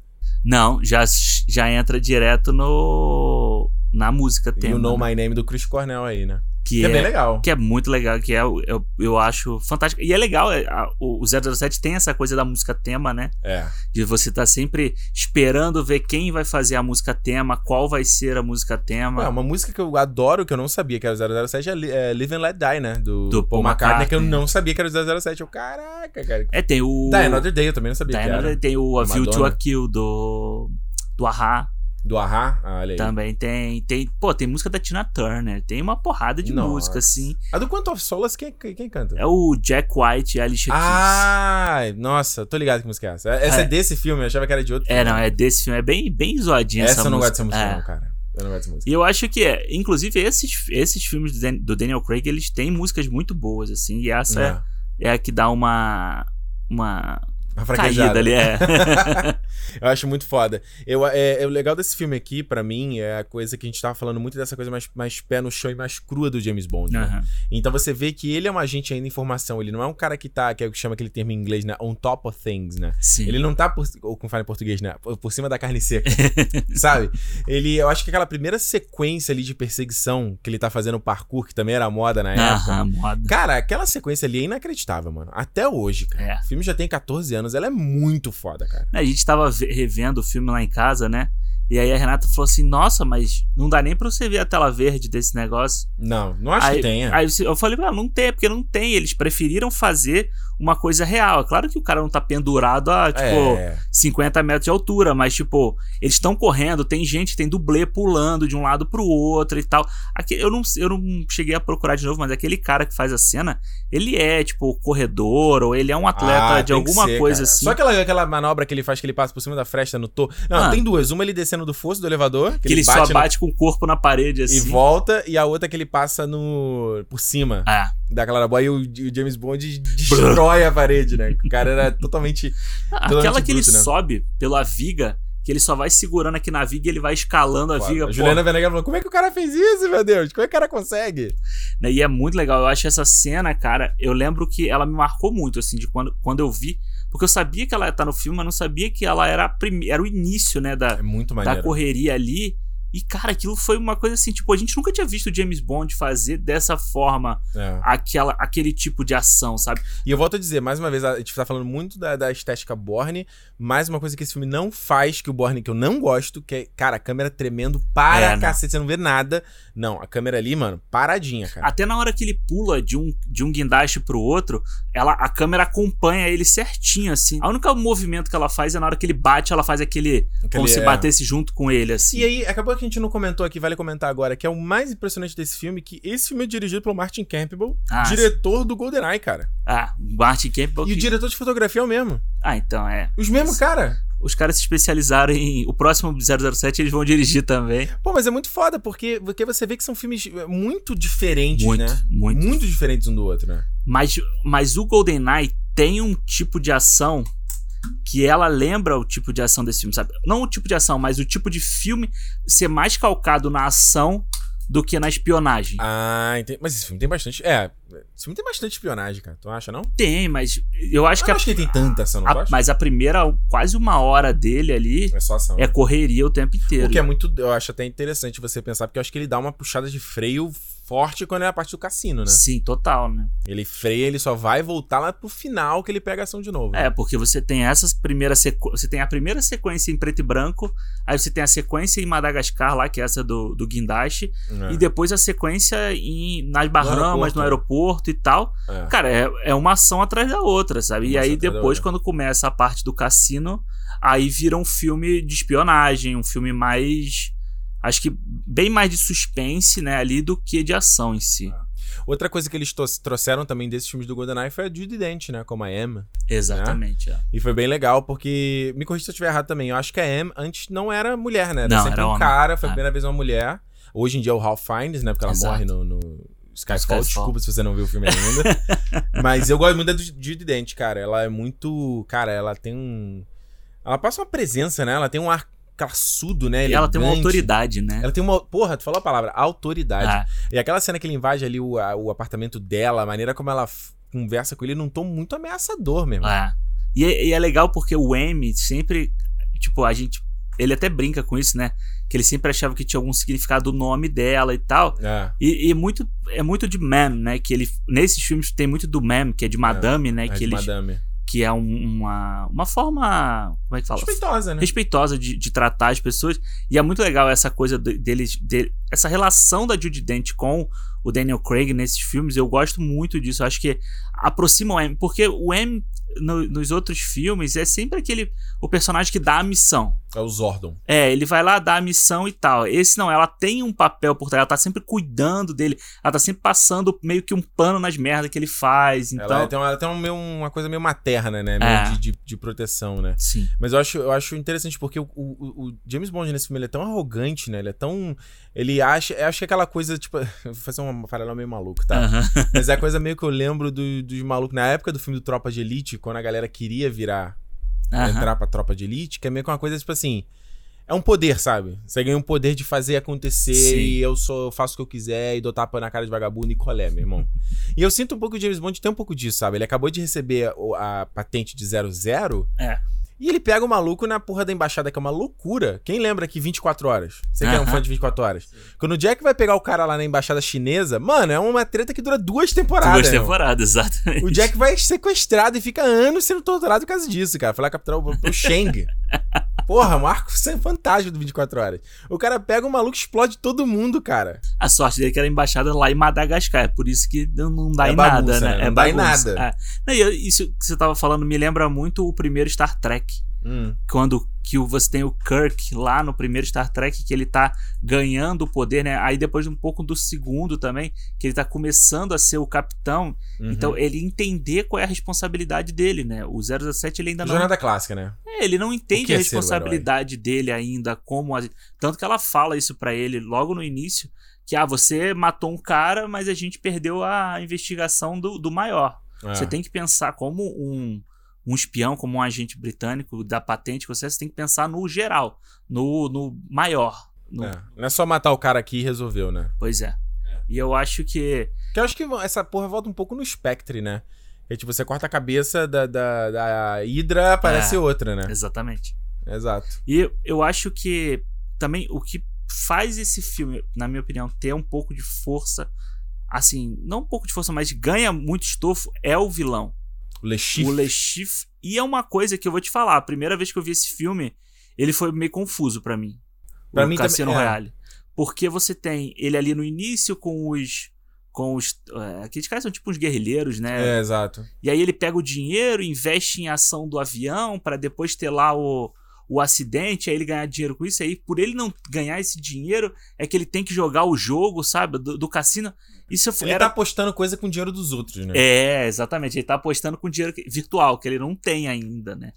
Não, já, já entra direto no na música Tem tema. o Know né? My Name do Chris Cornell aí, né? Que, Que é, é, bem legal. que é muito legal, que é, eu, eu acho fantástico. E é legal, é, a- o o 007 tem essa coisa da música tema, né? É. De você estar sempre esperando ver quem vai fazer a música tema, qual vai ser a música tema. Ué, uma música que eu adoro, que eu não sabia que era o 007, é, é Live and Let Die, né? Do, Do Paul Paul McCartney, que eu McCartney. não sabia que era o 007. Eu, caraca, cara. É, tem o. Die Another Day, eu também não sabia Die que era. Another- tem o A View to a Kill do. Do Ahá. Do Ahá? Ah, olha aí. Também tem. tem Pô, tem música da Tina Turner. Tem uma porrada de Nossa. música, assim. A do Quantum of Solace, quem, quem, canta? É o Jack White e a Alicia Keys. Ah, nossa, tô ligado que música é essa. Essa é, É. desse filme, eu achava que era de outro É, filme. não, é desse filme. É bem, bem zoadinha Essa, essa, eu não música. gosto dessa música, É. não, cara. Eu não gosto dessa música. E eu acho que, é, inclusive, esses, esses filmes do, Dan- do Daniel Craig, eles têm músicas muito boas, assim. E essa é, é a que dá uma. Uma. Caída ali, é. *laughs* eu acho muito foda. Eu, é, é, o legal desse filme aqui, pra mim, é a coisa que a gente tava falando muito dessa coisa mais, mais pé no chão e mais crua do James Bond. né? Aham. Então você vê que ele é um agente ainda em formação. Ele não é um cara que tá, que é o que chama aquele termo em inglês, né? On top of things, né? Sim. Ele não tá por, ou como fala em português, né? Por, cima da carne seca. *laughs* sabe? Ele, eu acho que aquela primeira sequência ali de perseguição que ele tá fazendo o parkour, que também era moda na época. Aham, moda. Cara, aquela sequência ali é inacreditável, mano. Até hoje, cara. É. O filme já tem 14 anos, ela é muito foda, cara. A gente tava ve- revendo o filme lá em casa, né? E aí a Renata falou assim: Nossa, mas não dá nem pra você ver a tela verde desse negócio. Não, não acho aí, que tenha. Aí eu falei, ah, não tem, porque não tem. Eles preferiram fazer uma coisa real. É claro que o cara não tá pendurado a, tipo, é. 50 metros de altura, mas, tipo, eles estão correndo, tem gente, tem dublê pulando de um lado pro outro e tal. Aqui, eu, não, eu não cheguei a procurar de novo, mas aquele cara que faz a cena, ele é, tipo, corredor, ou ele é um atleta Ah, de alguma ser, coisa cara. assim. Só aquela, aquela manobra que ele faz que ele passa por cima da fresta no topo. Não, Ah. tem duas. Uma ele descendo do fosso do elevador, que, que ele, só bate no- bate com o corpo na parede, assim. e volta, e a outra que ele passa no por cima Ah, daquela boa e o, o James Bond *laughs* destrói a parede, né? O cara era totalmente. *laughs* aquela que ele né? sobe pela viga, que ele só vai segurando aqui na viga e ele vai escalando a viga. A Juliana Venegas falou: como é que o cara fez isso, meu Deus? Como é que o cara consegue? né? E é muito legal. Eu acho essa cena, cara, eu lembro que ela me marcou muito, assim, de quando, quando eu vi. Porque eu sabia que ela ia estar no filme, mas não sabia que ela era, a prime... era o início, né, da, É muito da correria ali. E, cara, aquilo foi uma coisa assim, tipo, a gente nunca tinha visto o James Bond fazer dessa forma É. aquela, aquele tipo de ação, sabe? E eu volto a dizer, mais uma vez, a gente tá falando muito da, da estética Borne, mais uma coisa que esse filme não faz, que o Borne que eu não gosto, que é, cara, a câmera tremendo para É, não. cacete, você não vê nada. Não, a câmera ali, mano, paradinha, cara. Até na hora que ele pula de um, de um guindaste pro outro, ela, a câmera acompanha ele certinho, assim. O único movimento que ela faz é na hora que ele bate, ela faz aquele. Aquele, como se é. batesse junto com ele, assim. E aí, acabou que a gente não comentou aqui, vale comentar agora, que é o mais impressionante desse filme, que esse filme é dirigido pelo Martin Campbell, Ah, diretor do GoldenEye, cara. Ah, Martin Campbell. E o que- diretor de fotografia é o mesmo. Ah, então é. Os mesmos, cara. Os caras se especializaram em. O próximo 007 eles vão dirigir também. Pô, mas é muito foda, porque, porque você vê que são filmes muito diferentes, Muito, né? muito. Muito diferentes um do outro, né? Mas, mas o GoldenEye tem um tipo de ação que ela lembra o tipo de ação desse filme, sabe? Não o tipo de ação, mas o tipo de filme ser mais calcado na ação do que na espionagem. Ah, entendi. Mas esse filme tem bastante. É, esse filme tem bastante espionagem, cara. Tu acha, não? Tem, mas eu acho Eu que a, acho que ele tem tanta ação, não a- mas a primeira quase uma hora dele ali É só ação. é correria o tempo inteiro. O que é muito. Eu acho até interessante você pensar, porque eu acho que ele dá uma puxada de freio forte quando é a parte do cassino, né? Sim, total, né? Ele freia, ele só vai voltar lá pro final que ele pega ação de novo. É, porque você tem essas primeiras sequ... você tem a primeira sequência em preto e branco, aí você tem a sequência em Madagascar lá, que é essa do, do guindaste, É, e depois a sequência em, nas Bahamas, aeroporto, no né? aeroporto e tal. é. Cara, é, é uma ação atrás da outra, sabe? e aí depois, quando começa a parte do cassino, aí vira um filme de espionagem, um filme mais. Acho que bem mais de suspense, né, ali do que de ação em si. Outra coisa que eles trouxeram também desses filmes do GoldenEye foi a Judy Dent, né? Como a Emma. Exatamente. é. E foi bem legal, porque. Me corrija se eu estiver errado também. Eu acho que a Em antes não era mulher, né? Era Não, sempre era um homem. cara, foi a É. primeira vez uma mulher. Hoje em dia é o Ralph Fiennes, né? Porque ela Exato. morre no, no Skyfall. Skyfall. Desculpa se você não viu o filme ainda. *laughs* Mas eu gosto muito da Judy Dent, cara. Ela é muito. Cara, ela tem um. Ela passa uma presença, né? Ela tem um ar classudo, né? E ela tem uma elegante. autoridade, né? Ela tem uma. Porra, tu falou a palavra, autoridade. Ah, E aquela cena que ele invade ali o, a- o apartamento dela, a maneira como ela conversa com ele num tom muito ameaçador mesmo. é. E, é- e é legal porque o M sempre. Tipo, a gente. Ele até brinca com isso, né? Que ele sempre achava que tinha algum significado o nome dela e tal. É. E, e muito, é muito de ma'am, né? Que ele. Nesses filmes tem muito do ma'am, que é de madame, né? É Que, de ele, madame. Que é um- uma, uma forma. Como é que fala? Respeitosa, né? respeitosa de, de tratar as pessoas. E é muito legal essa coisa de- deles, de- essa relação da Judy Dent com o Daniel Craig nesses filmes. Eu gosto muito disso. Eu acho que aproxima o M, porque o M no- nos outros filmes é sempre aquele o personagem que dá a missão. É o Zordon. É, ele vai lá dar a missão e tal. Esse não, ela tem um papel por trás, ela tá sempre cuidando dele, ela tá sempre passando meio que um pano nas merdas que ele faz. Então, ela tem, uma, ela tem um meio- uma coisa meio materna, né? Meio É. de, de, de proteção, né? sim. Mas eu acho, eu acho interessante porque o, o, o James Bond nesse filme é tão arrogante, né? Ele é tão. Ele acha. Acho que é aquela coisa, tipo. *laughs* Vou fazer uma paralela meio maluco, tá? Aham. *laughs* Mas é a coisa meio que eu lembro do- dos malucos. Na época do filme do Tropa de Elite, quando a galera queria virar. Aham. entrar pra Tropa de Elite, que é meio que uma coisa, tipo assim. É um poder, sabe? Você ganha um poder de fazer acontecer Sim. e eu sou, eu faço o que eu quiser e dou tapa na cara de vagabundo e colé, meu irmão. e eu sinto um pouco o James Bond tem um pouco disso, sabe? Ele acabou de receber o- a, patente de 00 É. e ele pega o maluco na porra da embaixada, que é uma loucura. Quem lembra que 24 horas? Você que é um fã de 24 horas? Quando o Jack vai pegar o cara lá na embaixada chinesa, mano, é uma treta que dura duas temporadas. Duas irmão. temporadas, exatamente. O Jack vai sequestrado e fica anos sendo torturado por causa disso, cara. Foi lá capturar o, o Shang. *laughs* Porra, um arco sem fantasma do 24 horas. O cara pega o maluco e explode todo mundo, cara. A sorte dele é que era embaixada lá em Madagascar, é por isso que não, dá É em bagunça, nada, né? né? É Não dá em bagunça. nada. É. Não, eu- isso que você tava falando me lembra muito o primeiro Star Trek. Hum. Quando que você tem o Kirk lá no primeiro Star Trek, que ele tá ganhando o poder, né? Aí depois um pouco do segundo também, que ele tá começando a ser o capitão. Uhum. Então ele entender qual é a responsabilidade dele, né? O 007 ele ainda não Jornada clássica, né? é, ele não entende a é o responsabilidade dele ainda como a... tanto que ela fala isso pra ele logo no início, que ah, você matou um cara, mas a gente perdeu a investigação do, do maior. É. Você tem que pensar como um um espião, como um agente britânico da patente, você, você tem que pensar no geral, no, no maior. no- É. Não é só matar o cara aqui e resolveu, né? Pois é. E eu acho que Que eu acho que essa porra volta um pouco no Spectre, né? Que tipo, você corta a cabeça da, da, da Hydra, aparece É. outra, né? exatamente. Exato. E eu acho que também o que faz esse filme, na minha opinião, ter um pouco de força, assim, não um pouco de força, mas ganha muito estofo, é o vilão. O Le Chiffre. O Le Chiffre. E é uma coisa que eu vou te falar, a primeira vez que eu vi esse filme, ele foi meio confuso pra mim. Pra o mim Cassino também, é. Royale. Porque você tem ele ali no início com os. Com os. é, aqueles caras são tipo uns guerrilheiros, né? É, exato. E aí ele pega o dinheiro, investe em ação do avião pra depois ter lá o, o acidente, aí ele ganhar dinheiro com isso. Aí por ele não ganhar esse dinheiro, é que ele tem que jogar o jogo, sabe? Do, do cassino. Isso Ele era. tá apostando coisa com dinheiro dos outros, né? É, exatamente. Ele tá apostando com dinheiro virtual, que ele não tem ainda, né?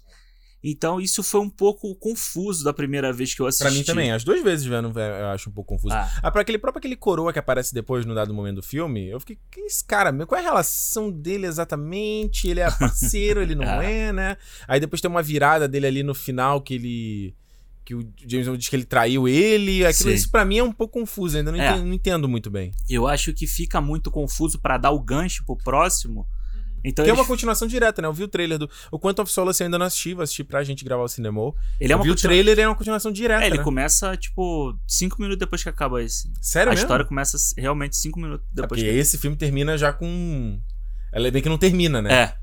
Então isso foi um pouco confuso da primeira vez que eu assisti. Pra mim também, as duas vezes vendo, eu acho um pouco confuso. Ah, Ah, pra aquele próprio aquele coroa que aparece depois no dado momento do filme, eu fiquei, que esse cara, meu? Qual é a relação dele exatamente? Ele é parceiro, ele não *laughs* Ah. é, né? Aí depois tem uma virada dele ali no final que ele. Que o James Bond diz que ele traiu ele. Aquilo, Sim. isso pra mim é um pouco confuso, ainda não, É. entendo, não entendo muito bem. eu acho que fica muito confuso pra dar o gancho pro próximo. Então Que é eles- uma continuação direta, né? Eu vi o trailer do. O Quantum of Solace eu ainda não assisti, vou assistir pra gente gravar o cinema. ele é eu uma vi o continua- trailer é uma continuação direta. É, ele né? começa, tipo, cinco minutos depois que acaba esse. Sério a mesmo? história começa realmente cinco minutos É depois porque que esse filme termina já com. Ela é bem que não termina, né? É.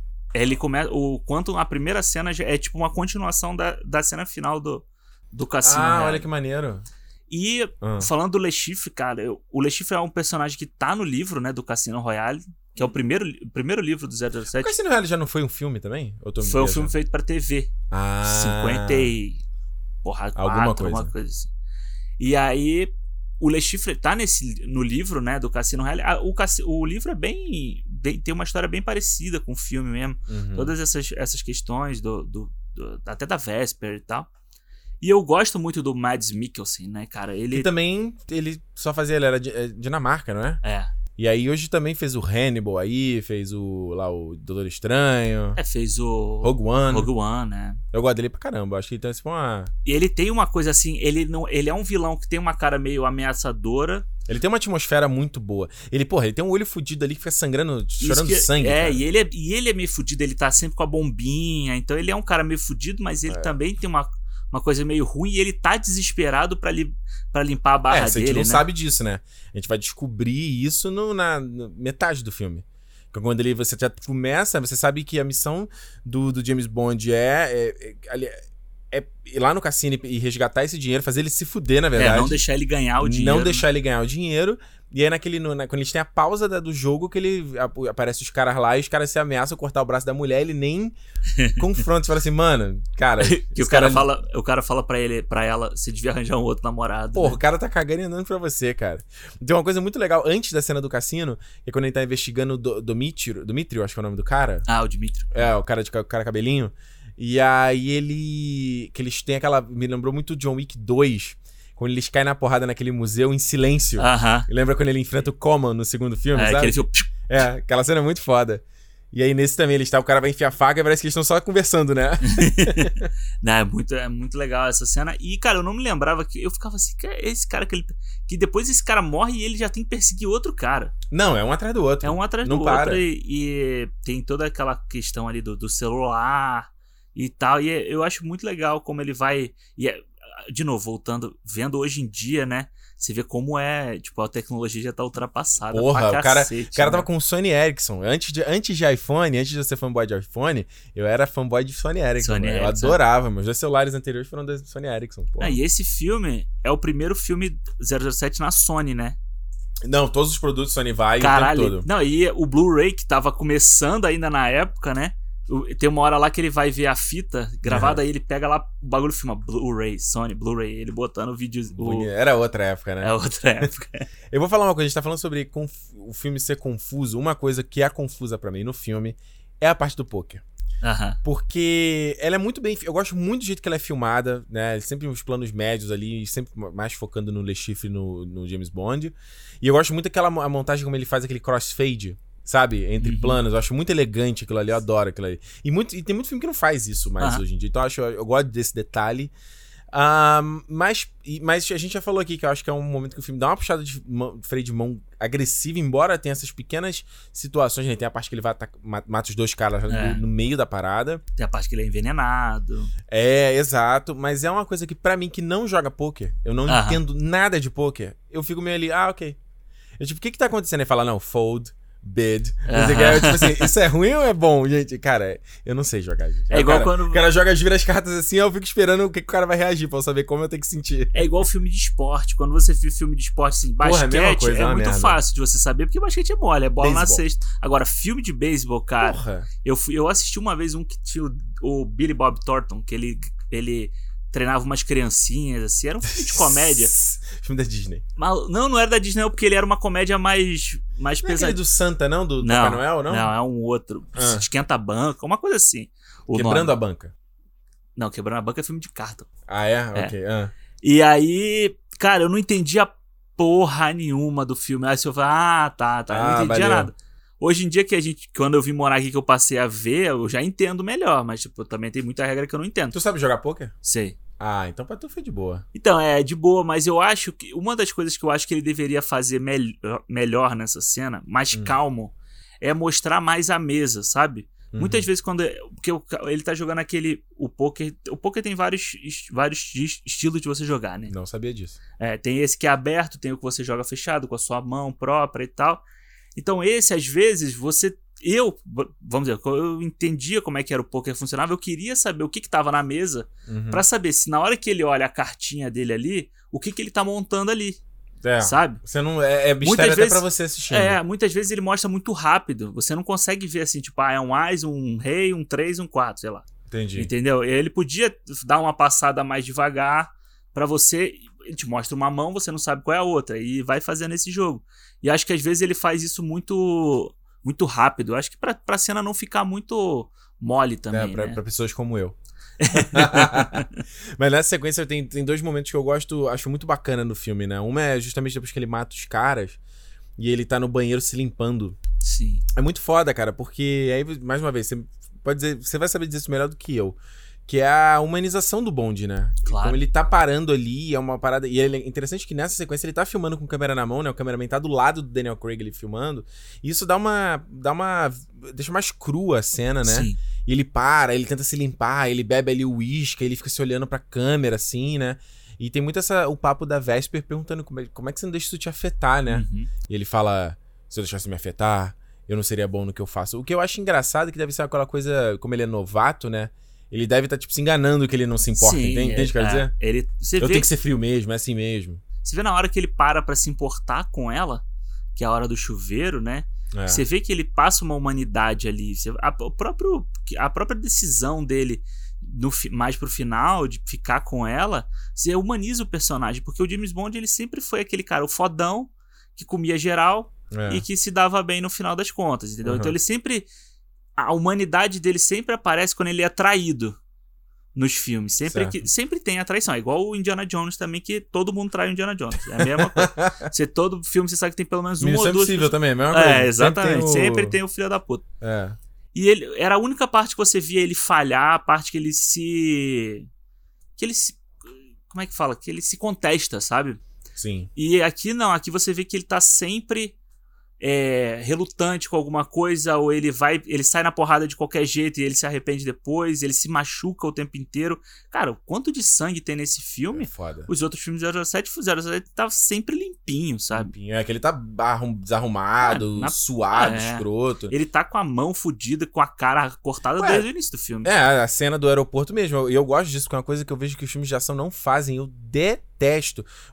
Ele começa. O quanto a primeira cena já é tipo uma continuação da, da cena final do, do Cassino. Ah, Royale. olha que maneiro. E Ah. falando do Le Chiffre, cara, eu- o Le Chiffre é um personagem que tá no livro, né, do Cassino Royale, que é o primeiro, o primeiro livro do O 007. Cassino Royale já não foi um filme também? Foi um filme feito pra TV. Ah. 50 e. Porra, Alguma quatro, coisa. uma coisa assim. E aí, o Le Chiffre tá nesse, no livro, né, do Cassino Royale. Ah, o, o livro é bem, bem- Tem uma história bem parecida com o filme mesmo. Uhum. Todas essas, essas questões, do, do- do- até da Vesper e tal. E eu gosto muito do Mads Mikkelsen, né, cara? Ele. E também ele só fazia, ele era de, é, Dinamarca, não é? É. E aí hoje também fez o Hannibal aí, fez o lá o Doutor Estranho. É, fez o Rogue One. Rogue One, né? Eu gosto dele pra caramba. Acho que ele tem tipo uma. E ele tem uma coisa assim, ele não, ele é um vilão que tem uma cara meio ameaçadora. Ele tem uma atmosfera muito boa. Ele, porra, ele tem um olho fudido ali que fica sangrando, chorando que, sangue. É, cara. e ele é, e ele é meio fudido, ele tá sempre com a bombinha. Então ele é um cara meio fudido, mas ele é. também tem uma, uma coisa meio ruim e ele tá desesperado para li, pra limpar a barra é, dele. A gente não né? sabe disso, né? A gente vai descobrir isso no, na, na metade do filme. Quando ele, você já começa, você sabe que a missão do, do James Bond é, é, é, é ir lá no cassino e resgatar esse dinheiro, fazer ele se fuder, na verdade. É, não deixar ele ganhar o dinheiro. Não deixar ele ganhar o dinheiro. E aí, naquele, no, na, quando eles têm a pausa da, do jogo, que ele a, aparece os caras lá e os caras se ameaçam cortar o braço da mulher, ele nem *laughs* confronta. Você fala assim, mano, cara. *laughs* que o cara, cara, fala, o cara fala pra ele, para ela, você devia arranjar um outro namorado. Porra, né? o cara tá cagando e andando pra você, cara. Tem uma coisa muito legal antes da cena do cassino, que é quando ele tá investigando o Domitrio, Domitrio, acho que é o nome do cara. Ah, o Dimitri. É, o cara de o cara cabelinho. E aí ele. Que eles têm aquela. Me lembrou muito John Wick 2 quando eles caem na porrada naquele museu em silêncio. Aham. Lembra quando ele enfrenta o Coman no segundo filme, É, sabe? aquele. É, aquela cena é muito foda. E aí nesse também, eles tá, o cara vai enfiar a faca e parece que eles estão só conversando, né? *laughs* Não, é muito, é muito legal essa cena. E, cara, eu não me lembrava que. Eu ficava assim, que é esse cara que ele. Que depois esse cara morre e ele já tem que perseguir outro cara. Não, é um atrás do outro. É um atrás não do para. outro. E, e tem toda aquela questão ali do, do celular e tal. E eu acho muito legal como ele vai. E é, de novo, voltando, vendo hoje em dia, né? Você vê como é, tipo, a tecnologia já tá ultrapassada. Porra, o cara, cacete, o cara né? tava com o Sony Ericsson. Antes de, antes de iPhone, antes de eu ser fanboy de iPhone, eu era fanboy de Sony Ericsson. Sony eu Ericsson. adorava. Meus dois celulares anteriores foram da Sony Ericsson. Porra. Ah, e esse filme é o primeiro filme 007 na Sony, né? Não, todos os produtos Sony vai o Caralho. tempo todo. Não, e o Blu-ray que tava começando ainda na época, né? Tem uma hora lá que ele vai ver a fita gravada, aí ele pega lá o bagulho filma Blu-ray, Sony, Blu-ray, ele botando o vídeo. O... Era outra época, né? É outra época. *laughs* Eu vou falar uma coisa, a gente tá falando sobre conf- o filme ser confuso. Uma coisa que é confusa pra mim no filme é a parte do poker. Aham. Porque ela é muito bem. Eu gosto muito do jeito que ela é filmada, né? Sempre os planos médios ali, sempre mais focando no Le Chiffre no, no James Bond. E eu gosto muito daquela a montagem como ele faz aquele crossfade, sabe? Entre Uhum. planos. Eu acho muito elegante aquilo ali, eu adoro aquilo ali. E, muito, e tem muito filme que não faz isso mais Aham. hoje em dia. Então eu, acho, eu gosto desse detalhe. Ah, mas, mas a gente já falou aqui que eu acho que é um momento que o filme dá uma puxada de mão- freio de mão agressiva, embora tenha essas pequenas situações, né? Tem a parte que ele vai mata os dois caras É. no, no meio da parada. Tem a parte que ele é envenenado. É, exato, mas é uma coisa que pra mim que não joga poker, eu não Aham. entendo nada de poker, eu fico meio ali, ah, ok. Eu tipo, o que que tá acontecendo? Ele fala, não, fold, bid. tipo assim, isso é ruim ou é bom, gente? Cara, eu não sei jogar, gente. É o igual cara, quando- O cara joga, as cartas assim, eu fico esperando o que, que o cara vai reagir pra eu saber como eu tenho que sentir. É igual filme de esporte. Quando você vê filme de esporte, assim, Porra, é basquete mesma coisa, é, é muito merda. fácil de você saber, porque basquete é mole, é bola na Beisebol. cesta. Agora, filme de beisebol, cara, Porra. eu, fui, eu assisti uma vez um que tinha o, o Billy Bob Thornton, que ele, ele treinava umas criancinhas, assim, era um filme de comédia. *laughs* Filme da Disney. Mas, não, não era da Disney, não, porque ele era uma comédia mais, mais Não é pesada. do Santa, não? Do, do Não, Papai Noel, não? Não, é um outro. Ah. Esquenta a banca, uma coisa assim. Quebrando nome. a banca. Não, Quebrando a banca é filme de carta. Ah, é? Ok. ah. E aí, cara, eu não entendia porra nenhuma do filme. Aí você fala, ah, tá, tá. Ah, não entendia valeu. nada. Hoje em dia que a gente, quando eu vim morar aqui que eu passei a ver, eu já entendo melhor, mas tipo, também tem muita regra que eu não entendo. Tu sabe jogar poker? Sei. Ah, então pra tu foi de boa. Então, é de boa, mas eu acho que uma das coisas que eu acho que ele deveria fazer mel melhor nessa cena, mais Hum. calmo, é mostrar mais a mesa, sabe? Uhum. Muitas vezes quando porque ele tá jogando aquele o poker, o poker tem vários vários es- estilos de você jogar, né? Não sabia disso. É, tem esse que é aberto, tem o que você joga fechado com a sua mão própria e tal. Então esse às vezes você eu, vamos dizer, eu entendia como é que era o poker funcionava, eu queria saber o que que tava na mesa Uhum. Pra saber se na hora que ele olha a cartinha dele ali, o que que ele tá montando ali, É. sabe? Você não. É, é mistério Muitas até vezes- pra você assistir. É, muitas vezes ele mostra muito rápido. Você não consegue ver assim, tipo, ah, é um Ás, um Rei, um 3, um 4, sei lá. Entendi. Entendeu? Ele podia dar uma passada mais devagar pra você. Ele te mostra uma mão, você não sabe qual é a outra. E vai fazendo esse jogo. E acho que às vezes ele faz isso muito muito rápido. Acho que pra, pra cena não ficar muito mole também. É, pra, né? pra pessoas como eu. *laughs* Mas nessa sequência tem, tem dois momentos que eu gosto, acho muito bacana no filme, né? Uma é justamente depois que ele mata os caras. E ele tá no banheiro se limpando. Sim. É muito foda, cara, porque aí, mais uma vez, você pode dizer, você vai saber dizer isso melhor do que eu. Que é a humanização do bonde, né? Claro. Como ele tá parando ali, é uma parada. E é interessante que nessa sequência ele tá filmando com câmera na mão, né? O cameraman tá do lado do Daniel Craig ele filmando. E isso dá uma. dá uma. deixa mais crua a cena, né? Sim. E ele para, ele tenta se limpar, ele bebe ali o uísque, ele fica se olhando pra câmera, assim, né? E tem muito essa, o papo da Vesper perguntando como é, como é que você não deixa isso te afetar, né? Uhum. E ele fala: se eu deixasse me afetar, eu não seria bom no que eu faço. O que eu acho engraçado é que deve ser aquela coisa, como ele é novato, né? Ele deve estar, tipo, se enganando que ele não se importa, Sim, entende? Entende o que eu quero é. dizer? Ele, Eu vê, tenho que ser frio mesmo, é assim mesmo. você vê na hora que ele para pra se importar com ela, que é a hora do chuveiro, né? É. Você vê que ele passa uma humanidade ali. Você- a, o próprio, a própria decisão dele no, mais pro final de ficar com ela, você humaniza o personagem, porque o James Bond ele sempre foi aquele cara, o fodão que comia geral É. e que se dava bem no final das contas, entendeu? Uhum. Então ele sempre a humanidade dele sempre aparece quando ele é traído nos filmes, sempre Certo. que sempre tem a traição, é igual o Indiana Jones também que todo mundo trai o Indiana Jones, é a mesma coisa. *laughs* Você todo filme você sabe que tem pelo menos uma Missão ou duas Impossível também, é a mesma coisa. é, exatamente. Sempre Sempre tem, o... o filho da puta. É. E ele era a única parte que você via ele falhar, a parte que ele se. Que ele se. Como é que fala? Que ele se contesta, sabe? Sim. E aqui não, aqui você vê que ele tá sempre é, relutante com alguma coisa, ou ele vai. Ele sai na porrada de qualquer jeito e ele se arrepende depois, ele se machuca o tempo inteiro. Cara, o quanto de sangue tem nesse É filme? foda. Os outros filmes do 007, o 007 tá sempre limpinho, sabe? É que ele tá arrum- desarrumado, É, na- suado, é. escroto. Ele tá com a mão fodida, com a cara cortada Ué, desde o início do filme. É, a cena do aeroporto mesmo. E eu, gosto disso, que é uma coisa que eu vejo que os filmes de ação não fazem. Eu detesto.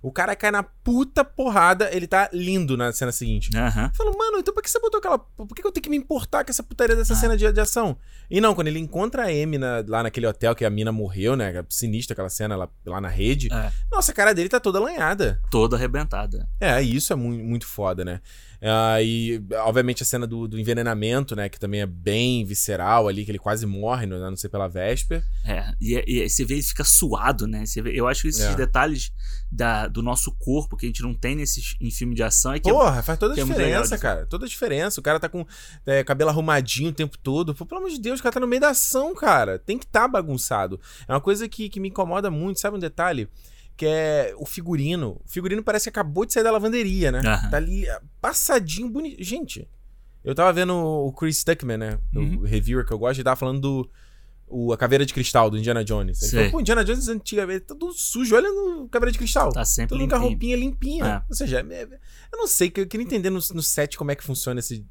O cara cai na puta porrada, ele tá lindo na cena seguinte. Aham. Eu falo, mano, então por que você botou aquela. Por que eu tenho que me importar com essa putaria dessa Ah. cena de, de ação? E não, quando ele encontra a Amy na- lá naquele hotel que a mina morreu, né? Sinistra aquela cena lá, lá na rede. É. Nossa, a cara dele tá toda lanhada. Toda arrebentada. É, isso é muito, muito foda, né? Ah, e, obviamente, a cena do, do envenenamento, né? Que também é bem visceral ali, que ele quase morre, né, a não ser pela Vesper. É, e, e você vê ele fica suado, né? Você vê- eu acho que esses É. detalhes da, do nosso corpo que a gente não tem nesses, em filme de ação é que é- Porra, faz toda a é diferença, de cara. Toda a diferença. O cara tá com é, cabelo arrumadinho o tempo todo. Pô, pelo amor de Deus, o cara tá no meio da ação, cara. Tem que tá bagunçado. É uma coisa que, que me incomoda muito, sabe um detalhe? Que é o figurino. O figurino parece que acabou de sair da lavanderia, né? Aham. Tá ali ah, passadinho, bonito. Gente, eu tava vendo o Chris Stuckman, né? Uhum. O reviewer que eu gosto, ele tava falando do. O, a caveira de cristal do Indiana Jones. Ele Sei. falou, pô, Indiana Jones antigamente tá tudo sujo, olha no caveira de cristal. tá sempre Tudo com a roupinha limpinha. É. Ou seja, é- é- eu não sei, eu queria entender no, no set como é que funciona esse.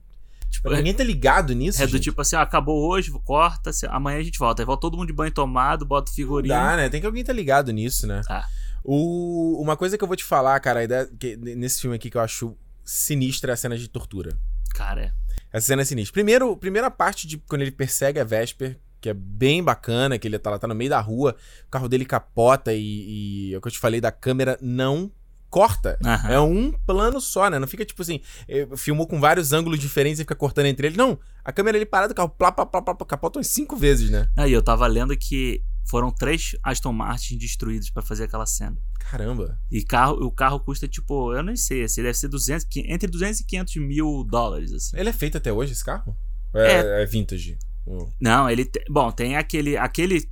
Tipo, Ninguém tá ligado nisso. é do gente? tipo assim, ah, acabou hoje, corta, amanhã a gente volta. Aí volta todo mundo de banho tomado, bota o Não figurinho. dá, né? Tem que alguém tá ligado nisso, né? Tá. O, uma coisa que eu vou te falar, cara, que- nesse filme aqui que eu acho sinistra é a cena de tortura. Cara, é. Essa cena é sinistra. Primeiro, primeira parte de quando ele persegue a Vesper, que é bem bacana, que ele tá, ela tá no meio da rua, o carro dele capota e, e é o que eu te falei da câmera não corta. Aham. É um plano só, né? Não fica tipo assim, eh, filmou com vários ângulos diferentes e fica cortando entre eles. Não, a câmera ali parada, o carro plá, plá, plá, plá, capota umas cinco vezes, né? Aí eu tava lendo que foram três Aston Martin destruídos pra fazer aquela cena. Caramba. E carro, o carro custa tipo, eu nem sei, assim, deve ser 200, qui- entre 200 e 500 mil dólares, assim. Ele é feito até hoje, esse carro? Ou É, é vintage. Não, ele. te- Bom, tem aquele, aquele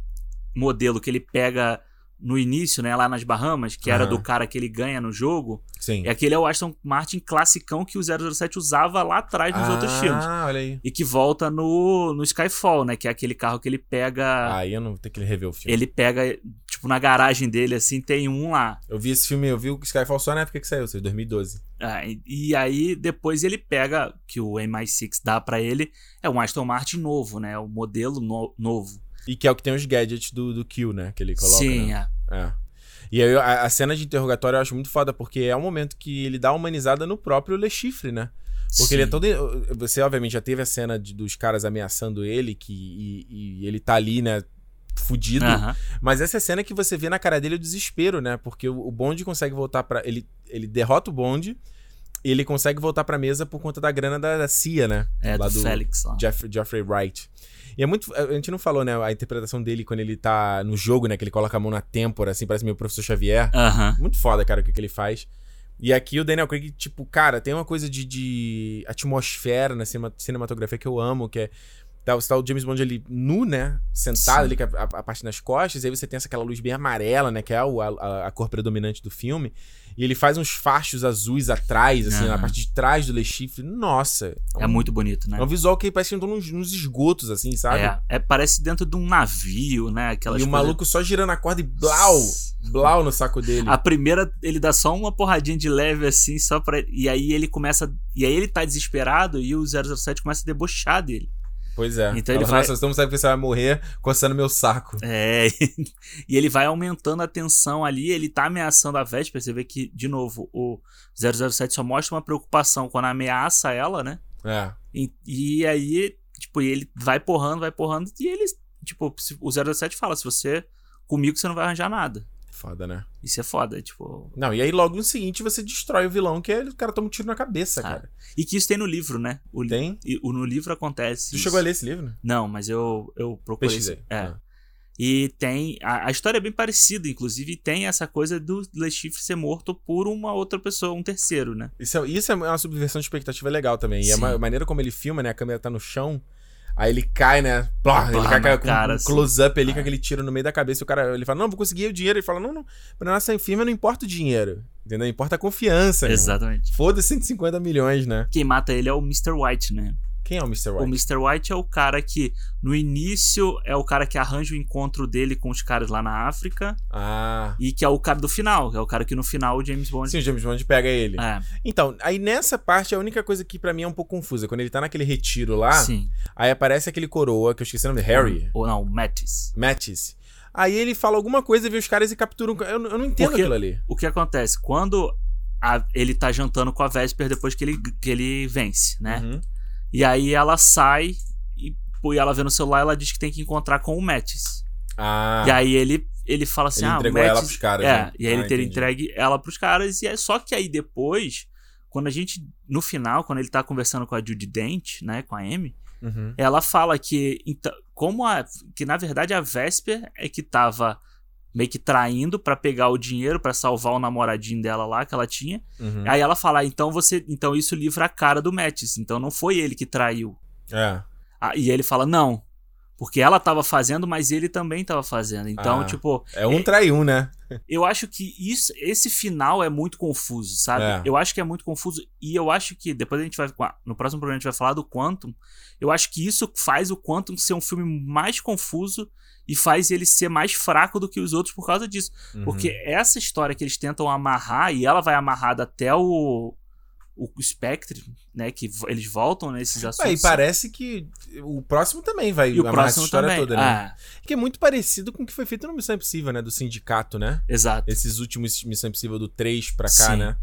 modelo que ele pega no início, né, lá nas Bahamas, que era Aham. do cara que ele ganha no jogo. Sim. E aquele é o Aston Martin classicão que o 007 usava lá atrás nos outros filmes. Ah, olha aí. E que volta no, no Skyfall, né? Que é aquele carro que ele pega. Aí eu não tenho que rever o filme. Ele pega, tipo, na garagem dele, assim, tem um lá. Eu vi esse filme, eu vi o Skyfall só na época que saiu, ou seja, 2012. Ah, e, e aí, depois ele pega, que o MI6 dá pra ele, é um Aston Martin novo, né? O modelo no- novo. E que é o que tem os gadgets do, do Kill, né? Que ele coloca. Sim, né? é. É. E aí a, a cena de interrogatório eu acho muito foda, porque é um momento que ele dá uma humanizada no próprio Le Chiffre, né? Porque ele é Sim. todo. Você, obviamente, já teve a cena de- dos caras ameaçando ele, que, e, e ele tá ali, né? Fudido. Aham. Mas essa é a cena que você vê na cara dele o desespero, né? Porque o, o Bond consegue voltar para Ele, ele derrota o Bond e ele consegue voltar pra mesa por conta da grana da, da CIA, né? É, Lá do, Félix lá. Jeff, Jeffrey Wright. E é muito. A gente não falou, né? A interpretação dele quando ele tá no jogo, né? Que ele coloca a mão na têmpora, assim, parece meio professor Xavier. Aham. Muito foda, cara, o que, que ele faz. E aqui o Daniel Craig, tipo, cara, tem uma coisa de, de atmosfera na cinema- cinematografia que eu amo, que é. Tá, você tá o James Bond ali nu, né? Sentado Sim. ali com a, a- a parte nas costas, e aí você tem essa, aquela luz bem amarela, né? Que é o- a, a cor predominante do filme. E ele faz uns fachos azuis atrás, assim, na Aham. parte de trás do Le Chiffre. Nossa! É muito bonito, né? É um visual que parece que estão nos, nos esgotos, assim, sabe? É, é, parece dentro de um navio, né? Aquelas e o coisas- maluco só girando a corda e blau! Blau no saco dele. A primeira, ele dá só uma porradinha de leve assim, só pra. E aí ele começa. E aí ele tá desesperado e o 007 começa a debochar dele. Pois é. Então Ela ele fala, vai- Nossa, você não sabe que você vai morrer coçando meu saco. É, *laughs* e ele vai aumentando a tensão ali, ele tá ameaçando a Vesper, você vê que, de novo, o 007 só mostra uma preocupação quando ameaça ela, né? É. E, e aí, tipo, ele vai porrando, vai porrando, e ele, tipo, o 007 fala, se você, comigo você não vai arranjar nada. Foda, né? Isso é foda, tipo... Não, e aí logo no seguinte você destrói o vilão, que é, o cara toma um tiro na cabeça, Ah, cara. E que isso tem no livro, né? O, li- Tem? e o- no livro acontece Tu isso. chegou a ler esse livro? Não, mas eu, eu procurei. Pesquisei. isso. É. Ah. E tem. A, a história é bem parecida, inclusive, e tem essa coisa do Le Chiffre ser morto por uma outra pessoa, um terceiro, né? Isso, é, isso é uma subversão de expectativa legal também. E a Sim. ma- maneira como ele filma, né? A câmera tá no chão. Aí ele cai, né? Plá, ele cai na com cara, um assim. close-up ali com aquele tiro no meio da cabeça. E o cara, ele fala, não, vou conseguir o dinheiro. Ele fala, não, não. Pra nossa filme não importa o dinheiro. Entendeu? Importa a confiança. Exatamente. Foda-se 150 milhões, né? Quem mata ele é o Mr. White, né? Quem é o Mr. O White? Mr. White é o cara que, no início, é o cara que arranja o encontro dele com os caras lá na África. Ah. E que é o cara do final, é o cara que no final o James Bond. Sim, o James Bond pega ele. É, Então, aí nessa parte, a única coisa que pra mim é um pouco confusa. Quando ele tá naquele retiro lá, sim. aí aparece aquele coroa, que eu esqueci o nome, Harry. Ou não, Mattis. Mattis. Aí ele fala alguma coisa, vê os caras e capturam. Eu, eu não entendo Porque- aquilo ali. O que acontece? Quando a- ele tá jantando com a Vesper depois que ele, que ele vence, né? Uhum. E aí ela sai e, e ela vê no celular, ela diz que tem que encontrar com o Mattis. Ah. E aí ele, ele fala assim: Ele ah, entregou o ela Mattis... pros caras, É, né? e aí ele Ah, teria entendi. entregue ela pros caras. E é só que aí depois, quando a gente. No final, quando ele tá conversando com a Judy Dent, né? Com a Amy, Uhum. ela fala que. Então, como a. Que na verdade a Vesper é que tava meio que traindo pra pegar o dinheiro pra salvar o namoradinho dela lá que ela tinha. Uhum. Aí ela fala, ah, então você, então isso livra a cara do Mattis, então não foi ele que traiu. É. Ah, e ele fala, não, porque ela tava fazendo, mas ele também tava fazendo. Então, Ah. tipo, É um trai um, né? *laughs* eu acho que isso, esse final é muito confuso, sabe? É. Eu acho que é muito confuso e eu acho que depois a gente vai no próximo programa a gente vai falar do Quantum. Eu acho que isso faz o Quantum ser um filme mais confuso e faz ele ser mais fraco do que os outros por causa disso. Uhum. Porque essa história que eles tentam amarrar, e ela vai amarrada até o, o Spectre, né? Que eles voltam nesses assuntos. e parece que o próximo também vai E o próximo história também. toda, né? Ah, Que é muito parecido com o que foi feito no Missão Impossível, né? Do sindicato, né? exato. Esses últimos Missão Impossível do 3 pra cá, Sim. né?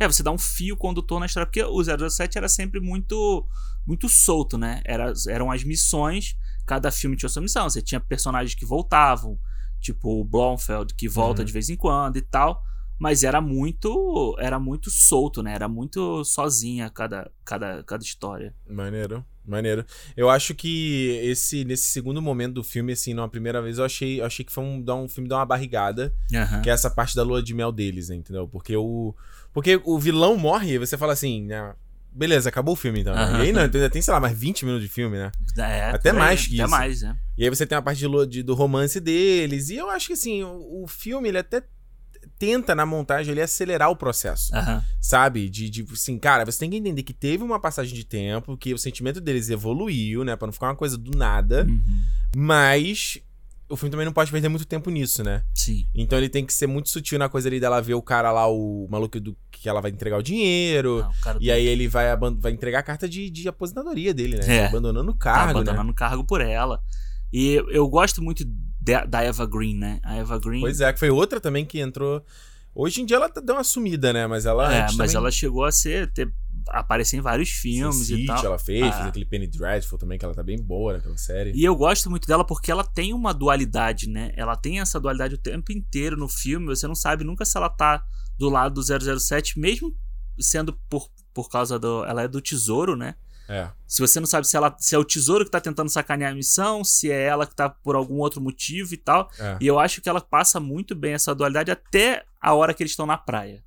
É, você dá um fio condutor na história, porque o 007 era sempre muito muito solto, né? Era, eram as missões, cada filme tinha sua missão. Você tinha personagens que voltavam, tipo o Blomfeld, que volta Uhum. de vez em quando e tal. Mas era muito era muito solto, né? Era muito sozinha cada, cada, cada história. Maneiro, maneiro. Eu acho que esse nesse segundo momento do filme, assim, numa primeira vez, eu achei, eu achei que foi um, dar um filme dar uma barrigada, Aham. que é essa parte da lua de mel deles, entendeu? Porque o porque o vilão morre e você fala assim, né? Beleza, acabou o filme então. né? Aham. E aí não, ainda tem, sei lá, mais 20 minutos de filme, né? É, Até aí, mais que Até isso. mais, né? E aí você tem a parte de, de- do romance deles. E eu acho que assim, o, o filme ele até tenta na montagem ele acelerar o processo. Aham. Sabe? De, de assim, cara, você tem que entender que teve uma passagem de tempo, que o sentimento deles evoluiu, né? Pra não ficar uma coisa do nada. Uhum. Mas o filme também não pode perder muito tempo nisso, né? Sim. Então ele tem que ser muito sutil na coisa ali dela ver o cara lá, o maluco do que ela vai entregar o dinheiro. Não, o cara E aí ele vai, vai entregar a carta de, de aposentadoria dele, né? É. Abandonando o tá cargo, né? abandonando o cargo por ela. E eu, gosto muito de- da Eva Green, né? A Eva Green. Pois é, que foi outra também que entrou. Hoje em dia ela tá- deu uma sumida, né? Mas ela. É, mas também... ela chegou a ser. Ter, aparecer em vários filmes Sin e City tal. ela fez, Ah. fez aquele Penny Dreadful também, que ela tá bem boa naquela série. E eu gosto muito dela porque ela tem uma dualidade, né? Ela tem essa dualidade o tempo inteiro no filme. Você não sabe nunca se ela tá do lado do 007, mesmo sendo por, por causa do. Ela é do tesouro, né? É. Se você não sabe se, ela, se é o tesouro que tá tentando sacanear a missão, se é ela que tá por algum outro motivo e tal. é. E eu acho que ela passa muito bem essa dualidade até a hora que eles estão na praia.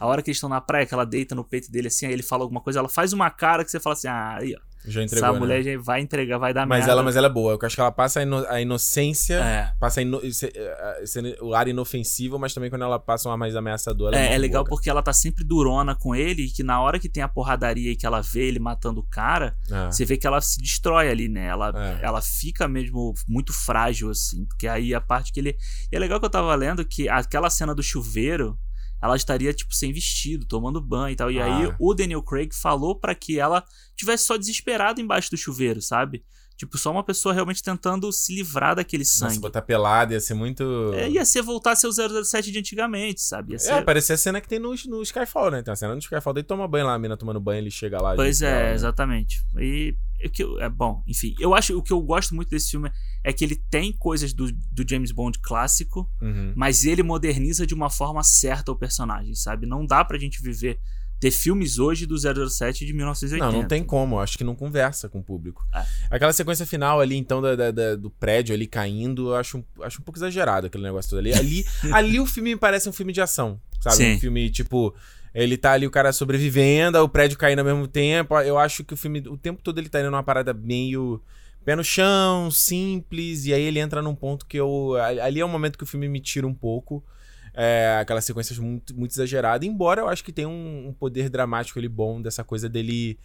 A hora que eles estão na praia, que ela deita no peito dele assim, aí ele fala alguma coisa, ela faz uma cara que você fala assim, ah, aí, ó. Já entregou, Essa né? mulher já vai entregar, vai dar Mas merda. ela, mas ela é boa. Eu acho que ela passa a, ino- a inocência, É. passa a ino- eh, esse- o ar inofensivo, mas também quando ela passa um ar mais ameaçador. ela É, é muito legal boa, porque ela tá sempre durona com ele e que na hora que tem a porradaria e que ela vê ele matando o cara, cara. você vê que ela se destrói ali, né? Ela, É. ela fica mesmo muito frágil, assim. Porque aí a parte que ele. E é legal que eu tava lendo que aquela cena do chuveiro, ela estaria, tipo, sem vestido, tomando banho e tal. E aí Ah. o Daniel Craig falou pra que ela tivesse só desesperada embaixo do chuveiro, sabe? Tipo, só uma pessoa realmente tentando se livrar daquele É. Sangue. botar pelada ia ser muito. É, ia ser voltar a ser o 007 de antigamente, sabe? Ia ser... É, parecia a cena que tem no, no Skyfall, né? Tem a cena no Skyfall, daí toma banho lá, a mina tomando banho, ele chega lá. Pois é, ela, né? exatamente. E o que é bom, enfim. Eu acho o que eu gosto muito desse filme é que ele tem coisas do, do James Bond clássico, Uhum. mas ele moderniza de uma forma certa o personagem, sabe? Não dá pra gente viver ter filmes hoje do 007 de 1980. Não, não tem como. eu Acho que não conversa com o público. É. Aquela sequência final ali, então, da, da- da- do prédio ali caindo, eu acho, um- acho um pouco exagerado aquele negócio todo ali. Ali, *laughs* ali o filme me parece um filme de ação, sabe? Sim. Um filme, tipo... Ele tá ali, o cara sobrevivendo, o prédio caindo ao mesmo tempo. Eu acho que o filme, o tempo todo ele tá indo numa parada meio... Pé no chão, simples, e aí ele entra num ponto que eu... Ali é um momento que o filme me tira um pouco. É, aquelas sequências muito, muito exageradas, embora eu acho que tem um, um poder dramático ali bom dessa coisa dele.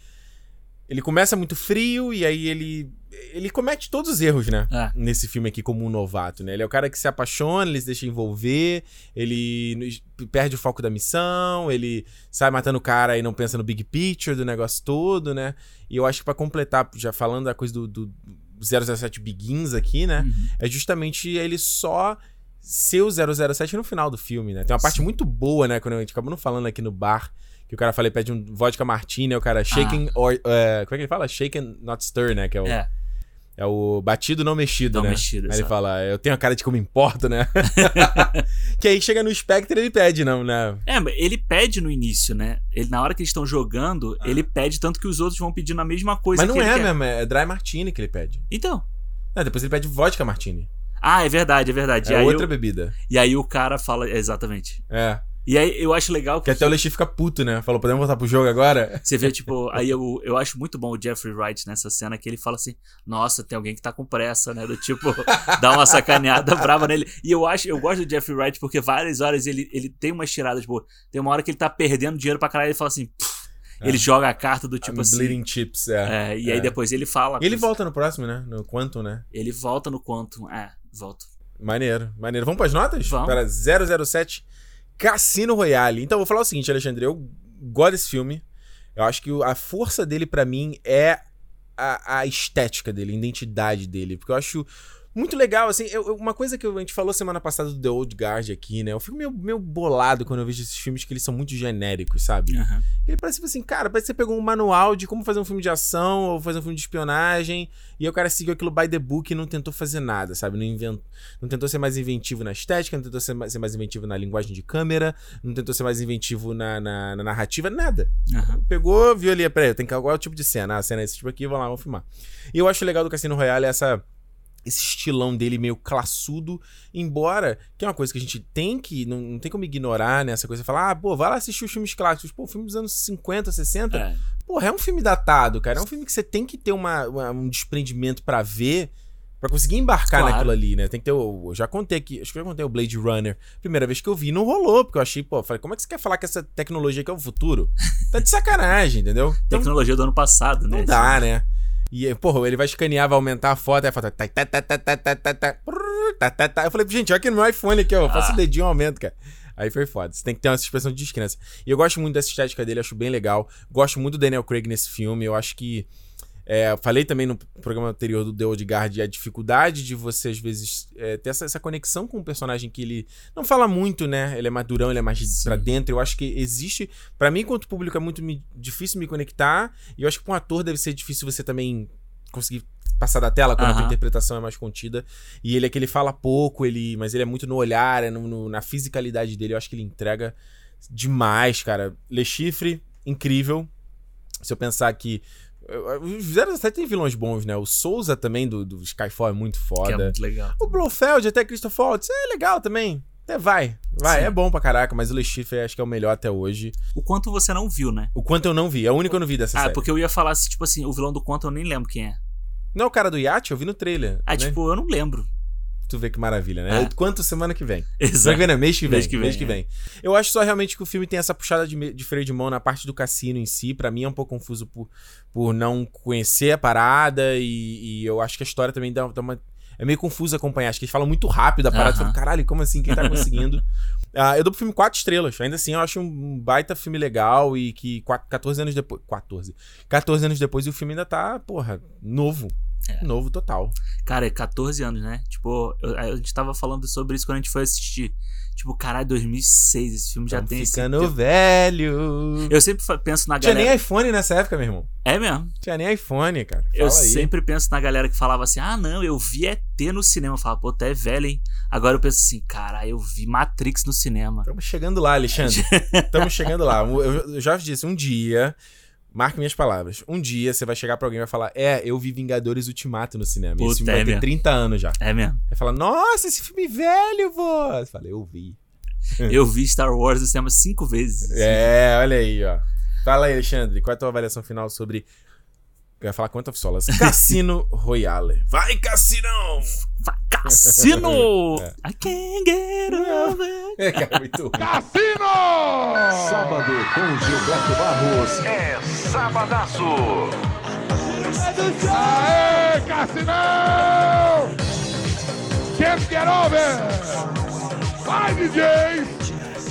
Ele começa muito frio e aí ele. Ele comete todos os erros, né? É. Nesse filme aqui, como um novato, né? Ele é o cara que se apaixona, ele se deixa envolver, ele perde o foco da missão, ele sai matando o cara e não pensa no big picture do negócio todo, né? E eu acho que pra completar, já falando da coisa do, do 007 Begins aqui, né? Uhum. é justamente ele só ser o 007 no final do filme, né? Tem uma parte Sim. muito boa, né? Quando a gente acabou não falando aqui no bar, que o cara fala, ele pede um vodka martini, o Ah. cara shaken or... eh, como é que ele fala? Shaken, not stir, né? Que é o, é. É, o batido não mexido, Não né? mexido, aí ele fala, eu tenho a cara de como importo, né? *laughs* *laughs* que aí chega no Spectre ele pede, não, né? É, mas ele pede no início, né? Ele, na hora que eles estão jogando, ele pede tanto que os outros vão pedindo a mesma coisa Mas não é mesmo, é dry martini que ele pede. Então. Não, depois ele pede vodka martini. Ah, é verdade, é verdade. É outra o, bebida. e aí o cara fala. Exatamente. É. E aí eu acho legal Que até o Lexi fica puto, né? Falou, podemos voltar pro jogo agora? Você vê, tipo, aí eu, eu acho muito bom o Jeffrey Wright nessa cena que ele fala assim: Nossa, tem alguém que tá com pressa, né? Do tipo, *laughs* dá uma sacaneada brava nele. E eu acho, eu gosto do Jeffrey Wright porque várias horas ele, ele tem umas tiradas boas. Tem uma hora que ele tá perdendo dinheiro pra caralho e ele fala assim. É. Ele joga a carta do tipo I'm assim. Bleeding chips, é. É, e aí É. depois ele fala. E ele volta no próximo, né? No Quantum, né? Ele volta no Quantum. É, volta. Maneiro, maneiro. Vamos pras notas? Vamos. Para 007 Cassino Royale. Então, vou falar o seguinte, Alexandre. Eu gosto desse filme. Eu acho que a força dele, pra mim, é a, a estética dele, a identidade dele. Porque eu acho muito legal, assim. eu- eu- uma coisa que a gente falou semana passada do The Old Guard aqui, né? Eu fico meio, meio bolado quando eu vejo esses filmes que eles são muito genéricos, sabe? Aham. Ele parece assim, cara, parece que você pegou um manual de como fazer um filme de ação ou fazer um filme de espionagem, e aí o cara seguiu aquilo by the book e não tentou fazer nada, sabe? Não, invent... não tentou ser mais inventivo na estética, não tentou ser mais, ser mais inventivo na linguagem de câmera, não tentou ser mais inventivo na, na- na narrativa, nada. Aham. Pegou, viu ali, peraí, tem que qual é o tipo de cena? Ah, a cena é esse tipo aqui, vamos lá, vamos filmar. E eu acho legal do Cassino Royale essa esse estilão dele meio classudo, embora, que é uma coisa que a gente tem que, não, não tem como ignorar, né, essa coisa, falar, ah, pô, vai lá assistir os filmes clássicos, pô, filme dos anos 50, 60, É. porra, é um filme datado, cara, é um filme que você tem que ter uma, uma- um desprendimento pra ver, pra conseguir embarcar Claro. naquilo ali, né, tem que ter, o, eu já contei aqui, acho que eu já contei o Blade Runner, primeira vez que eu vi, não rolou, porque eu achei, pô, eu falei, como é que você quer falar que essa tecnologia aqui é o futuro? Tá de sacanagem, entendeu? Então, *laughs* Tecnologia do ano passado, né? não dá, né? E, porra, ele vai escanear, vai aumentar a foto, aí a foto. Tá, tá, tá, tá, tá, tá, tá, tá, tá, tá, tá. Eu falei, gente, olha aqui no meu iPhone aqui, ó. Eu faço Ah. o dedinho e aumento, cara. Aí foi foda. Você tem que ter uma expressão de descrença. E eu gosto muito dessa estética dele, acho bem legal. Gosto muito do Daniel Craig nesse filme. Eu acho que. É, falei também no programa anterior do The Old Guard a dificuldade de você, às vezes, é, ter essa, essa conexão com um personagem que ele não fala muito, né? Ele é mais durão, ele é mais Sim. pra dentro. Eu acho que existe. Pra mim, enquanto público, é muito me- difícil me conectar. E eu acho que com um ator deve ser difícil você também conseguir passar da tela quando a interpretação é mais contida. E ele é que ele fala pouco, ele, mas ele é muito no olhar, é no- no- na fisicalidade dele. Eu acho que ele entrega demais, cara. Le Chiffre, incrível. Se eu pensar que. O 007 tem vilões bons, né? O Souza também do, do Skyfall é muito Que é foda. muito legal. O Blofeld, até Christopher Waltz, é legal também. É, vai, vai, Sim. é bom pra caraca, mas o Le Chiffre acho que é o melhor até hoje. O quanto você não viu, né? O quanto eu não vi, é o único que eu não vi dessa ah, série. Ah, porque eu ia falar assim, tipo assim, o vilão do quanto eu nem lembro quem é. Não é o cara do iate? Eu vi no trailer. Ah, né? tipo, eu não lembro. Tu vê que maravilha, né? É. Quanto semana que vem? *laughs* Exato. Mês que vem, mês que vem. Mês que vem. Mês que vem. É. Eu acho só realmente que o filme tem essa puxada de, de freio de mão na parte do cassino em si. para mim é um pouco confuso por, por não conhecer a parada e, e eu acho que a história também dá, dá uma é meio confuso acompanhar. Acho que eles falam muito rápido a parada. Uhum. Falo, Caralho, como assim? Quem tá *laughs* conseguindo? uh, eu dou pro filme quatro estrelas. Ainda assim, eu acho um baita filme legal e que 14 anos depois. 14. 14 anos depois e o filme ainda tá, porra, novo. É. Novo total. Cara, é 14 anos, né? Tipo, eu, a gente tava falando sobre isso quando a gente foi assistir. Tipo, caralho, 2006, esse filme já tem ficando esse... velho. Eu sempre penso na galera... Tinha nem iPhone nessa época, meu irmão. É mesmo? Tinha nem iPhone, cara. Fala eu aí. sempre penso na galera que falava assim, ah, não, eu vi ET no cinema. Eu falava, pô, tu é velho, hein? Agora eu penso assim, cara, eu vi Matrix no cinema. Estamos chegando lá, Alexandre. *laughs* Estamos chegando lá. Eu já disse, um dia Marque minhas palavras. Um dia você vai chegar pra alguém e vai falar: É, eu vi Vingadores Ultimato no cinema. Puta, esse filme é vai ter mesmo. 30 anos já. É mesmo. Vai falar: Nossa, esse filme velho, vô. Você fala: Eu vi. *laughs* eu vi Star Wars no cinema cinco vezes. É, olha aí, ó. Fala aí, Alexandre. Qual é a tua avaliação final sobre. Eu ia falar Quanto of Solace. *laughs* Cassino Royale. Vai, Cassino! Cassino! é. I can't get over. É, cara, muito Cassino! Sábado com Gilberto Barros. É Sabadaço. Aê, Cassinão! Can't get over! Vai, DJ!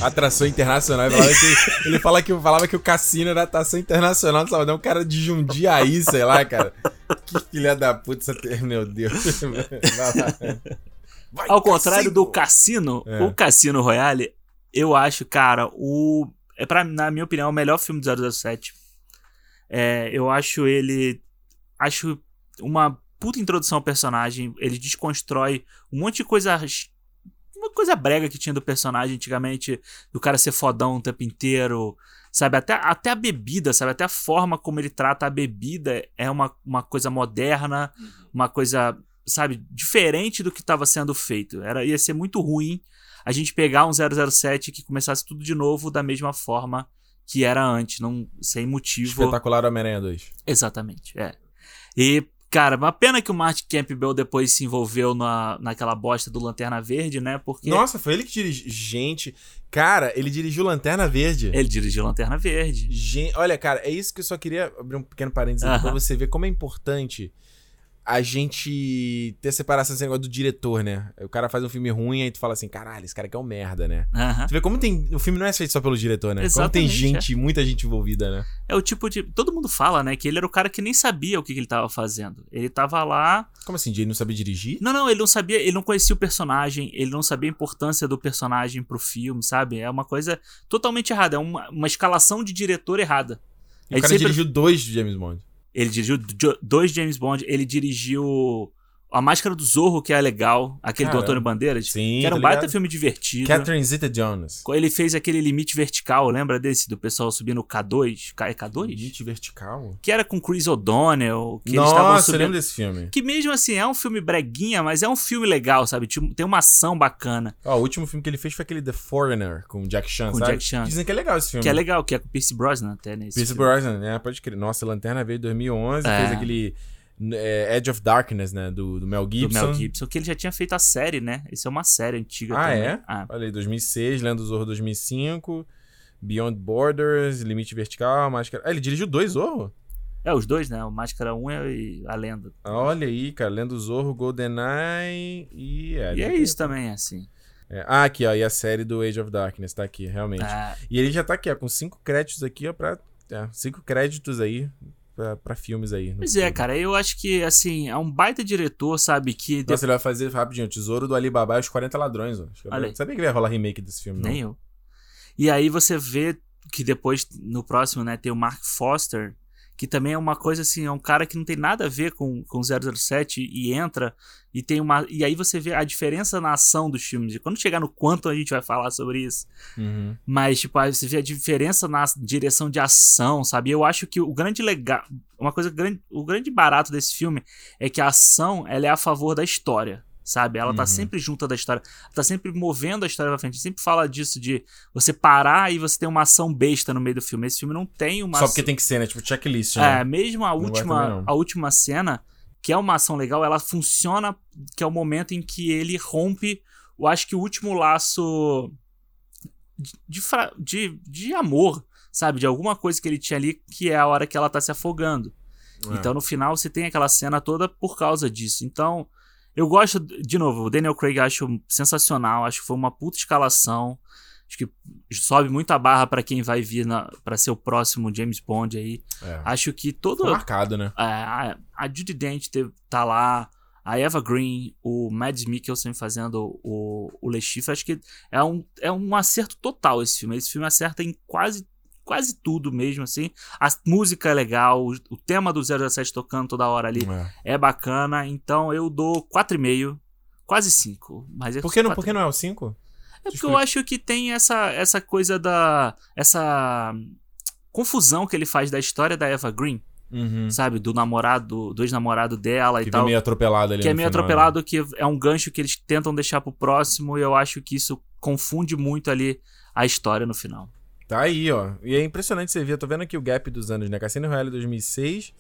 Atração internacional. Ele falava que, ele fala que, falava que o cassino era atração internacional do Salvador. Um cara de Jundiaí, sei lá, cara. Que filha da puta. Meu Deus. Vai, Ao contrário do cassino, é. o Cassino Royale, eu acho, cara, o. É pra, na minha opinião, o melhor filme do 007. É, eu acho ele. Acho uma puta introdução ao personagem. Ele desconstrói um monte de coisa uma coisa brega que tinha do personagem antigamente, do cara ser fodão o tempo inteiro, sabe? Até, até a bebida, sabe? Até a forma como ele trata a bebida é uma, uma coisa moderna, uhum. uma coisa, sabe? Diferente do que estava sendo feito. Era, ia ser muito ruim a gente pegar um 007 que começasse tudo de novo da mesma forma que era antes, não sem motivo. Espetacular Homem-Aranha 2. Exatamente, é. E Cara, uma pena que o Martin Campbell depois se envolveu na, naquela bosta do Lanterna Verde, né? Porque. Nossa, foi ele que dirigiu. Gente. Cara, ele dirigiu Lanterna Verde. Ele dirigiu Lanterna Verde. Gente, olha, cara, é isso que eu só queria abrir um pequeno parênteses uh -huh. pra você ver como é importante a gente ter separação desse negócio do diretor, né? O cara faz um filme ruim e tu fala assim, caralho, esse cara aqui é um merda, né? Uhum. Tu vê como tem. O filme não é feito só pelo diretor, né? Exatamente, como tem gente, é. muita gente envolvida, né? É o tipo de. Todo mundo fala, né? Que ele era o cara que nem sabia o que, que ele tava fazendo. Ele tava lá. Como assim? Ele não sabia dirigir? Não, não, ele não sabia, ele não conhecia o personagem, ele não sabia a importância do personagem pro filme, sabe? É uma coisa totalmente errada. É uma, uma escalação de diretor errada. E o cara sempre... dirigiu dois James Bond. Ele dirigiu dois James Bond, ele dirigiu a Máscara do Zorro, que é legal, aquele Caramba. do Antônio Bandeiras. Sim, que era um baita filme divertido. Catherine Zeta-Jones. Ele fez aquele Limite Vertical, lembra desse? Do pessoal subindo o K2? é K2? Limite Vertical? Que era com Chris O'Donnell. Que Nossa, subindo... eu lembro desse filme. Que mesmo assim, é um filme breguinha, mas é um filme legal, sabe? Tem uma ação bacana. Ó, o último filme que ele fez foi aquele The Foreigner, com Jack Chan, com sabe? Jack Chan. Dizem que é legal esse filme. Que é legal, que é com Pierce Brosnan até, né? Pierce Brosnan, né? Pode crer. Nossa, Lanterna veio em 2011, é. fez aquele é, Edge of Darkness, né? Do, do, Mel Gibson. Do Mel Gibson, que ele já tinha feito a série, né? Isso é uma série antiga ah, também. É? Ah, Olha aí, 2006, Lendo Zorro 2005, Beyond Borders, Limite Vertical, Máscara... Ah, ele dirigiu dois Zorro? É, os dois, né? O Máscara 1 e a Lenda. Olha aí, cara. Lendo Zorro, GoldenEye e... É, e é isso também, assim. É, ah, aqui, ó. E a série do Age of Darkness tá aqui, realmente. Ah. E ele já tá aqui, ó, com cinco créditos aqui, ó, pra... É, cinco créditos aí para filmes aí. Pois filme. é, cara, eu acho que, assim, é um baita diretor, sabe, que... Nossa, ele vai fazer, rapidinho, Tesouro do Alibaba e os 40 Ladrões, ó. Olha. Sabia que vai rolar remake desse filme, Nem não? eu. E aí você vê que depois, no próximo, né, tem o Mark Foster, que também é uma coisa assim, é um cara que não tem nada a ver com, com 007 e entra e tem uma e aí você vê a diferença na ação dos filmes. E quando chegar no quanto a gente vai falar sobre isso. Uhum. Mas tipo, aí você vê a diferença na direção de ação, sabe? Eu acho que o grande legal, uma coisa grande, o grande barato desse filme é que a ação, ela é a favor da história. Sabe? Ela tá Uhum. sempre junto da história, tá sempre movendo a história pra frente. Sempre fala disso de você parar e você ter uma ação besta no meio do filme. Esse filme não tem uma Só porque tem que ser, né? Tipo, checklist, é, né? mesmo a última, a última cena, que é uma ação legal, ela funciona, que é o momento em que ele rompe, eu acho que o último laço de, de, de amor, sabe? De alguma coisa que ele tinha ali, que é a hora que ela tá se afogando. É. Então no final você tem aquela cena toda por causa disso. Então eu gosto, de novo, o Daniel Craig acho sensacional, acho que foi uma puta escalação. Acho que sobe muito a barra pra quem vai vir para ser o próximo James Bond aí. É. Acho que todo. Foi marcado, né? É, a, a Judy Dent tá lá, a Eva Green, o Mads Mikkelsen fazendo o, o Le Chiffre. Acho que é um, é um acerto total esse filme. Esse filme acerta em quase, quase tudo mesmo, assim. A música é legal, o, tema do 017 tocando toda hora ali É. é bacana. Então eu dou 4,5, quase 5. Mas é Por que não, 4,5. por que não é o 5? É porque eu acho que tem essa, essa coisa da. essa confusão que ele faz da história da Eva Green, Uhum. sabe? Do namorado, do ex-namorado dela Que e tal. meio atropelado ali que é meio final, né? atropelado, que é um gancho que eles tentam deixar pro próximo, e eu acho que isso confunde muito ali a história no final. Tá aí, ó. E é impressionante você ver. Tô vendo aqui o gap dos anos, né? Cassino Royale 2006.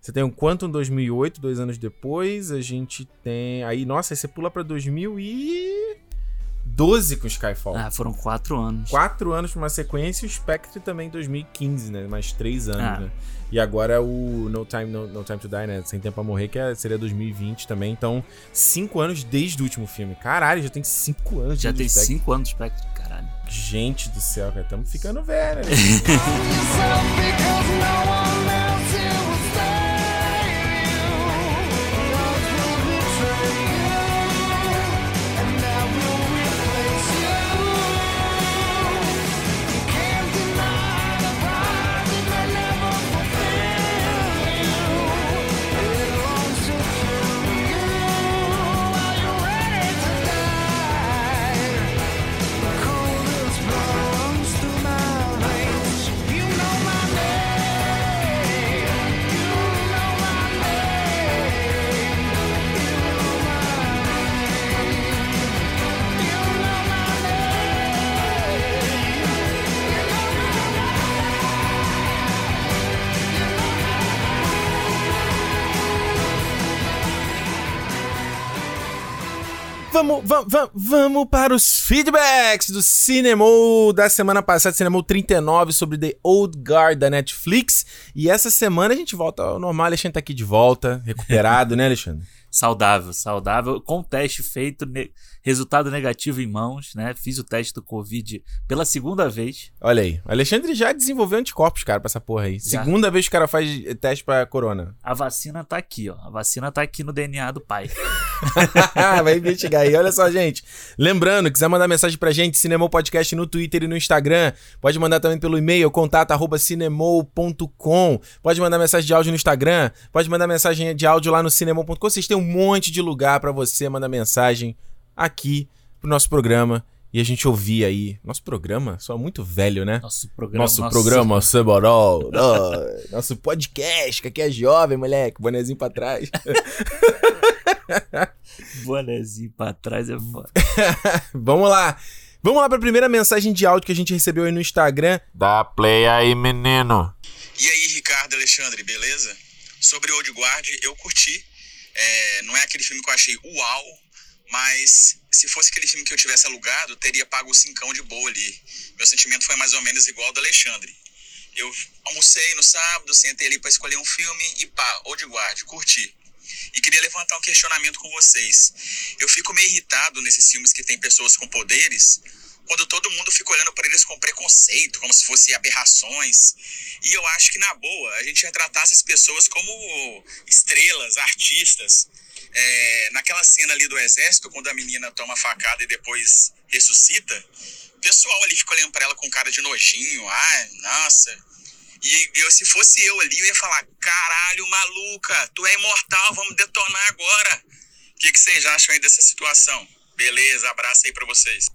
Você tem o Quantum 2008, dois anos depois. A gente tem. Aí, nossa, aí você pula pra 2012 com Skyfall. Ah, foram quatro anos. Quatro anos pra uma sequência e o Spectre também em 2015, né? Mais três anos, Ah. né? E agora o No Time, no, No Time to Die, né? Sem Tempo a Morrer, que é- seria 2020 também. Então, cinco anos desde o último filme. Caralho, já tem cinco anos Já tem Spectre. cinco anos de Spectre, caralho. Gente do céu, cara. Estamos ficando velho. *laughs* Vamos, vamos, vamos, para os feedbacks do Cinemou da semana passada, Cinemou 39 sobre The Old Guard da Netflix. E essa semana a gente volta ao normal, Alexandre tá aqui de volta, recuperado, né, Alexandre? *laughs* Saudável, saudável, com teste feito, resultado negativo em mãos, né? Fiz o teste do Covid pela segunda vez. Olha aí, o Alexandre já desenvolveu anticorpos, cara, pra essa porra aí. Já. Segunda vez que o cara faz teste pra corona. A vacina tá aqui, ó. A vacina tá aqui no DNA do pai. *laughs* Vai investigar aí. Olha só, gente. Lembrando, quiser mandar mensagem pra gente, Cinemou Podcast no Twitter e no Instagram. Pode mandar também pelo e-mail, contato arroba cinemou.com. Pode mandar mensagem de áudio no Instagram. Pode mandar mensagem de áudio lá no cinemou.com. Vocês têm um monte de lugar pra você mandar mensagem aqui pro nosso programa. E a gente ouvir aí. Nosso programa? Só muito velho, né? Nosso programa. Nosso programa, Nosso podcast, que aqui é jovem, moleque. Bonezinho pra trás. *laughs* Bonezinho pra trás é foda. *laughs* Vamos lá. Vamos lá pra primeira mensagem de áudio que a gente recebeu aí no Instagram. Dá play aí, menino. E aí, Ricardo Alexandre, beleza? Sobre Old Guard, eu curti. É, não é aquele filme que eu achei uau, mas se fosse aquele filme que eu tivesse alugado, teria pago o cincão de boa ali. Meu sentimento foi mais ou menos igual ao do Alexandre. Eu almocei no sábado, sentei ali pra escolher um filme e pá, Old Guard, curti. E queria levantar um questionamento com vocês. Eu fico meio irritado nesses filmes que tem pessoas com poderes, quando todo mundo fica olhando para eles com preconceito, como se fossem aberrações. E eu acho que, na boa, a gente retratasse as pessoas como estrelas, artistas. É, naquela cena ali do exército, quando a menina toma facada e depois ressuscita, o pessoal ali fica olhando para ela com cara de nojinho. Ai, nossa. E eu, se fosse eu ali, eu ia falar: caralho, maluca, tu é imortal, vamos detonar agora. O que, que vocês acham aí dessa situação? Beleza, abraço aí pra vocês.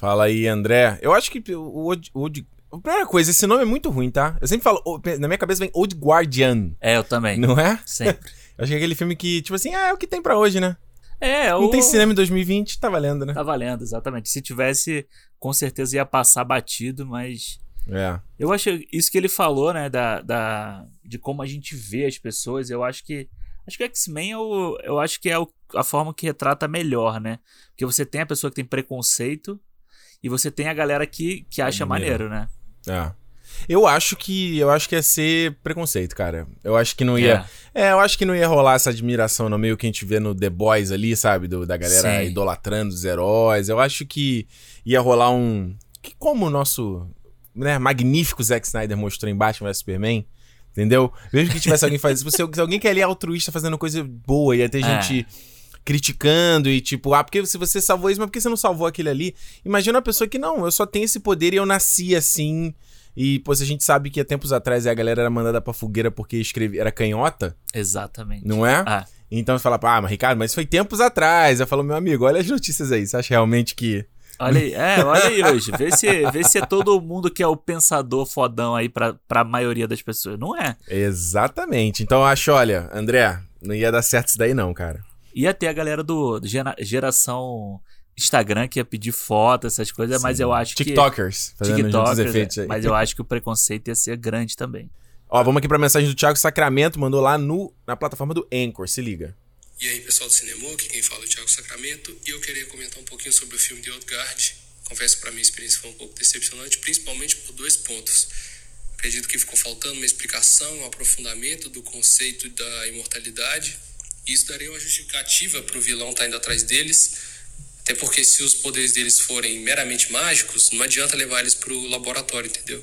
Fala aí, André. Eu acho que o A primeira coisa, esse nome é muito ruim, tá? Eu sempre falo, o- na minha cabeça vem Old Guardian, É, eu também. não é? Sempre. Acho que é aquele filme que, tipo assim, ah, é o que tem pra hoje, né? É, Não o... tem cinema em 2020, tá valendo, né? Tá valendo, exatamente. Se tivesse, com certeza ia passar batido, mas. É. Eu acho isso que ele falou, né? Da, da, de como a gente vê as pessoas, eu acho que. Acho que X-Men eu, eu acho que é o- a forma que retrata melhor, né? Porque você tem a pessoa que tem preconceito e você tem a galera que, que acha maneiro. maneiro, né? É. Eu acho que eu acho que ia ser preconceito, cara. Eu acho que não ia. É, eu acho que não ia rolar essa admiração no meio que a gente vê no The Boys ali, sabe? Do, da galera Sim. idolatrando os heróis. Eu acho que ia rolar um. Que como o nosso né, magnífico Zack Snyder mostrou em Batman vs Superman. Entendeu? Mesmo que tivesse alguém fazendo. Você- se alguém que ali é altruísta fazendo coisa boa, ia ter É. gente criticando e tipo, ah, porque se você salvou isso, mas por que você não salvou aquele ali? Imagina uma pessoa que não, eu só tenho esse poder e eu nasci assim. E, pô, se a gente sabe que há tempos atrás a galera era mandada pra fogueira porque escreve, era canhota, Exatamente. não é? Ah, Então você fala, ah, mas Ricardo, mas foi tempos atrás. Eu falo, meu amigo, olha as notícias aí. Você acha realmente que. *laughs* olha aí, é, olha aí hoje. Vê se, vê se é todo mundo que é o pensador fodão aí pra, pra maioria das pessoas. Não é. Exatamente. Então eu acho, olha, André, não ia dar certo isso daí, não, cara. Ia ter a galera do do gera- geração Instagram que ia pedir foto, essas coisas, mas eu acho TikTokers, que. fazendo TikTokers, efeitos é, aí. mas eu acho que o preconceito ia ser grande também. Ó, vamos aqui pra mensagem do Thiago Sacramento, mandou lá no, na plataforma do Anchor, se liga. E aí, pessoal do Cinema, aqui quem fala é o Thiago Sacramento e eu queria comentar um pouquinho sobre o filme The Old Guard. Confesso que para mim a experiência foi um pouco decepcionante, principalmente por dois pontos. Acredito que ficou faltando uma explicação, um aprofundamento do conceito da imortalidade. E isso daria uma justificativa para o vilão estar indo atrás deles. Até porque se os poderes deles forem meramente mágicos, não adianta levar eles para o laboratório, entendeu?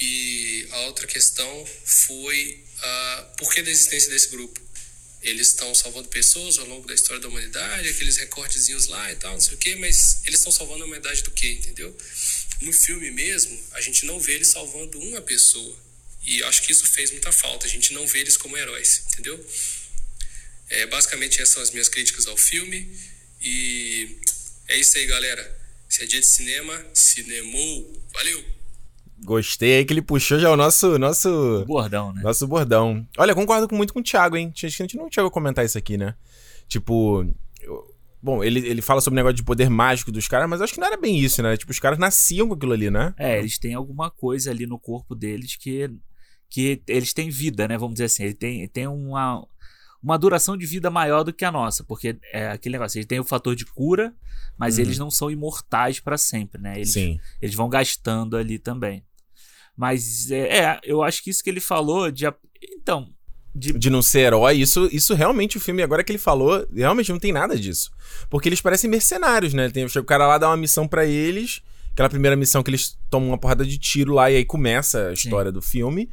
E a outra questão foi a por que da existência desse grupo. Eles estão salvando pessoas ao longo da história da humanidade, aqueles recortezinhos lá e tal, não sei o quê, mas eles estão salvando a humanidade do quê, entendeu? No filme mesmo, a gente não vê eles salvando uma pessoa. E acho que isso fez muita falta, a gente não vê eles como heróis, entendeu? É, basicamente, essas são as minhas críticas ao filme. E é isso aí, galera. Se é dia de cinema, cinemou. Valeu! Gostei aí que ele puxou já o nosso, nosso, Bordão, né? nosso bordão. Olha, eu concordo com- muito com o Thiago, hein? Acho que a gente não chegou a comentar isso aqui, né? Tipo. eu- Bom, ele, ele fala sobre o negócio de poder mágico dos caras, mas eu acho que não era bem isso, né? Tipo, os caras nasciam com aquilo ali, né? É, eles têm alguma coisa ali no corpo deles que, que eles têm vida, né? Vamos dizer assim, ele tem, tem uma, uma duração de vida maior do que a nossa, porque é aquele negócio, eles têm o fator de cura, mas Uhum. eles não são imortais pra sempre, né? Eles, Sim. eles vão gastando ali também. Mas é, é, eu acho que isso que ele falou de. Então, de. De não ser herói, isso, isso realmente o filme, agora que ele falou, realmente não tem nada disso. Porque eles parecem mercenários, né? Tem, o cara lá dá uma missão pra eles, aquela primeira missão que eles tomam uma porrada de tiro lá e aí começa a Sim. história do filme.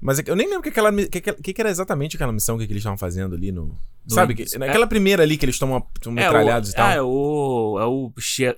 Mas é eu nem lembro mi- que, que, que que era exatamente aquela missão que eles estavam fazendo ali no. No sabe? Que, início. naquela primeira ali que eles tomam tomam É, metralhados o, e tal. é, o, é o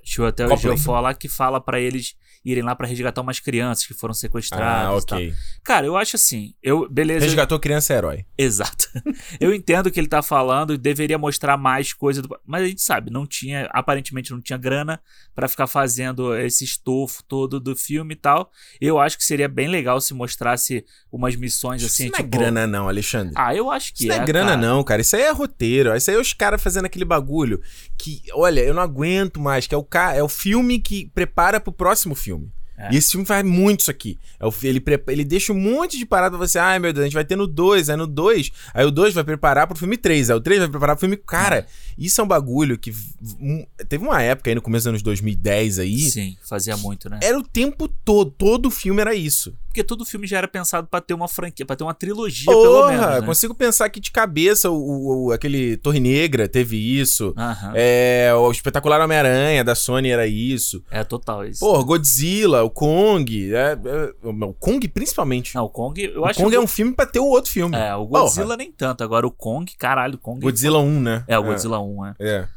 Chiwetel. Ejiofor lá que fala pra eles irem lá pra resgatar umas crianças que foram sequestradas ah, ok. Cara, eu acho assim, eu beleza, Resgatou criança é herói. exato. *laughs* eu entendo o que ele tá falando e deveria mostrar mais coisa do, mas a gente sabe, não tinha, aparentemente não tinha grana pra ficar fazendo esse estofo todo do filme e tal. Eu acho que seria bem legal se mostrasse umas missões assim, isso não é tipo, grana, não, Alexandre. Ah, eu acho que Isso não é, grana, cara. não, cara. Isso aí é roteiro. Isso aí é os caras fazendo aquele bagulho que, olha, eu não aguento mais. Que é o, ca... é o filme que prepara pro próximo filme. É. E esse filme faz muito isso aqui. É ele, ele deixa um monte de parada pra você. Ai, meu Deus, a gente vai ter no 2. Aí no 2. Aí o 2 vai preparar pro filme 3. Aí o 3 vai preparar pro filme. Cara, isso é um bagulho que. um- Teve uma época aí no começo dos anos 2010 aí. Sim, fazia muito, né? Era o tempo todo. Todo filme era isso. Porque todo filme já era pensado pra ter uma franquia, pra ter uma trilogia, pelo Porra, menos. Né? consigo pensar aqui de cabeça o, o- aquele Torre Negra teve isso. Aham. É, o espetacular Homem-Aranha da Sony era isso. É total isso. Porra, Godzilla, o Kong. é, é, o Kong principalmente. Não, o Kong, eu o acho Kong que é um filme pra ter o outro filme. É, o Godzilla nem tanto. Agora o Kong, caralho, o Kong. Godzilla 1, né? É, o Godzilla 1, é. É.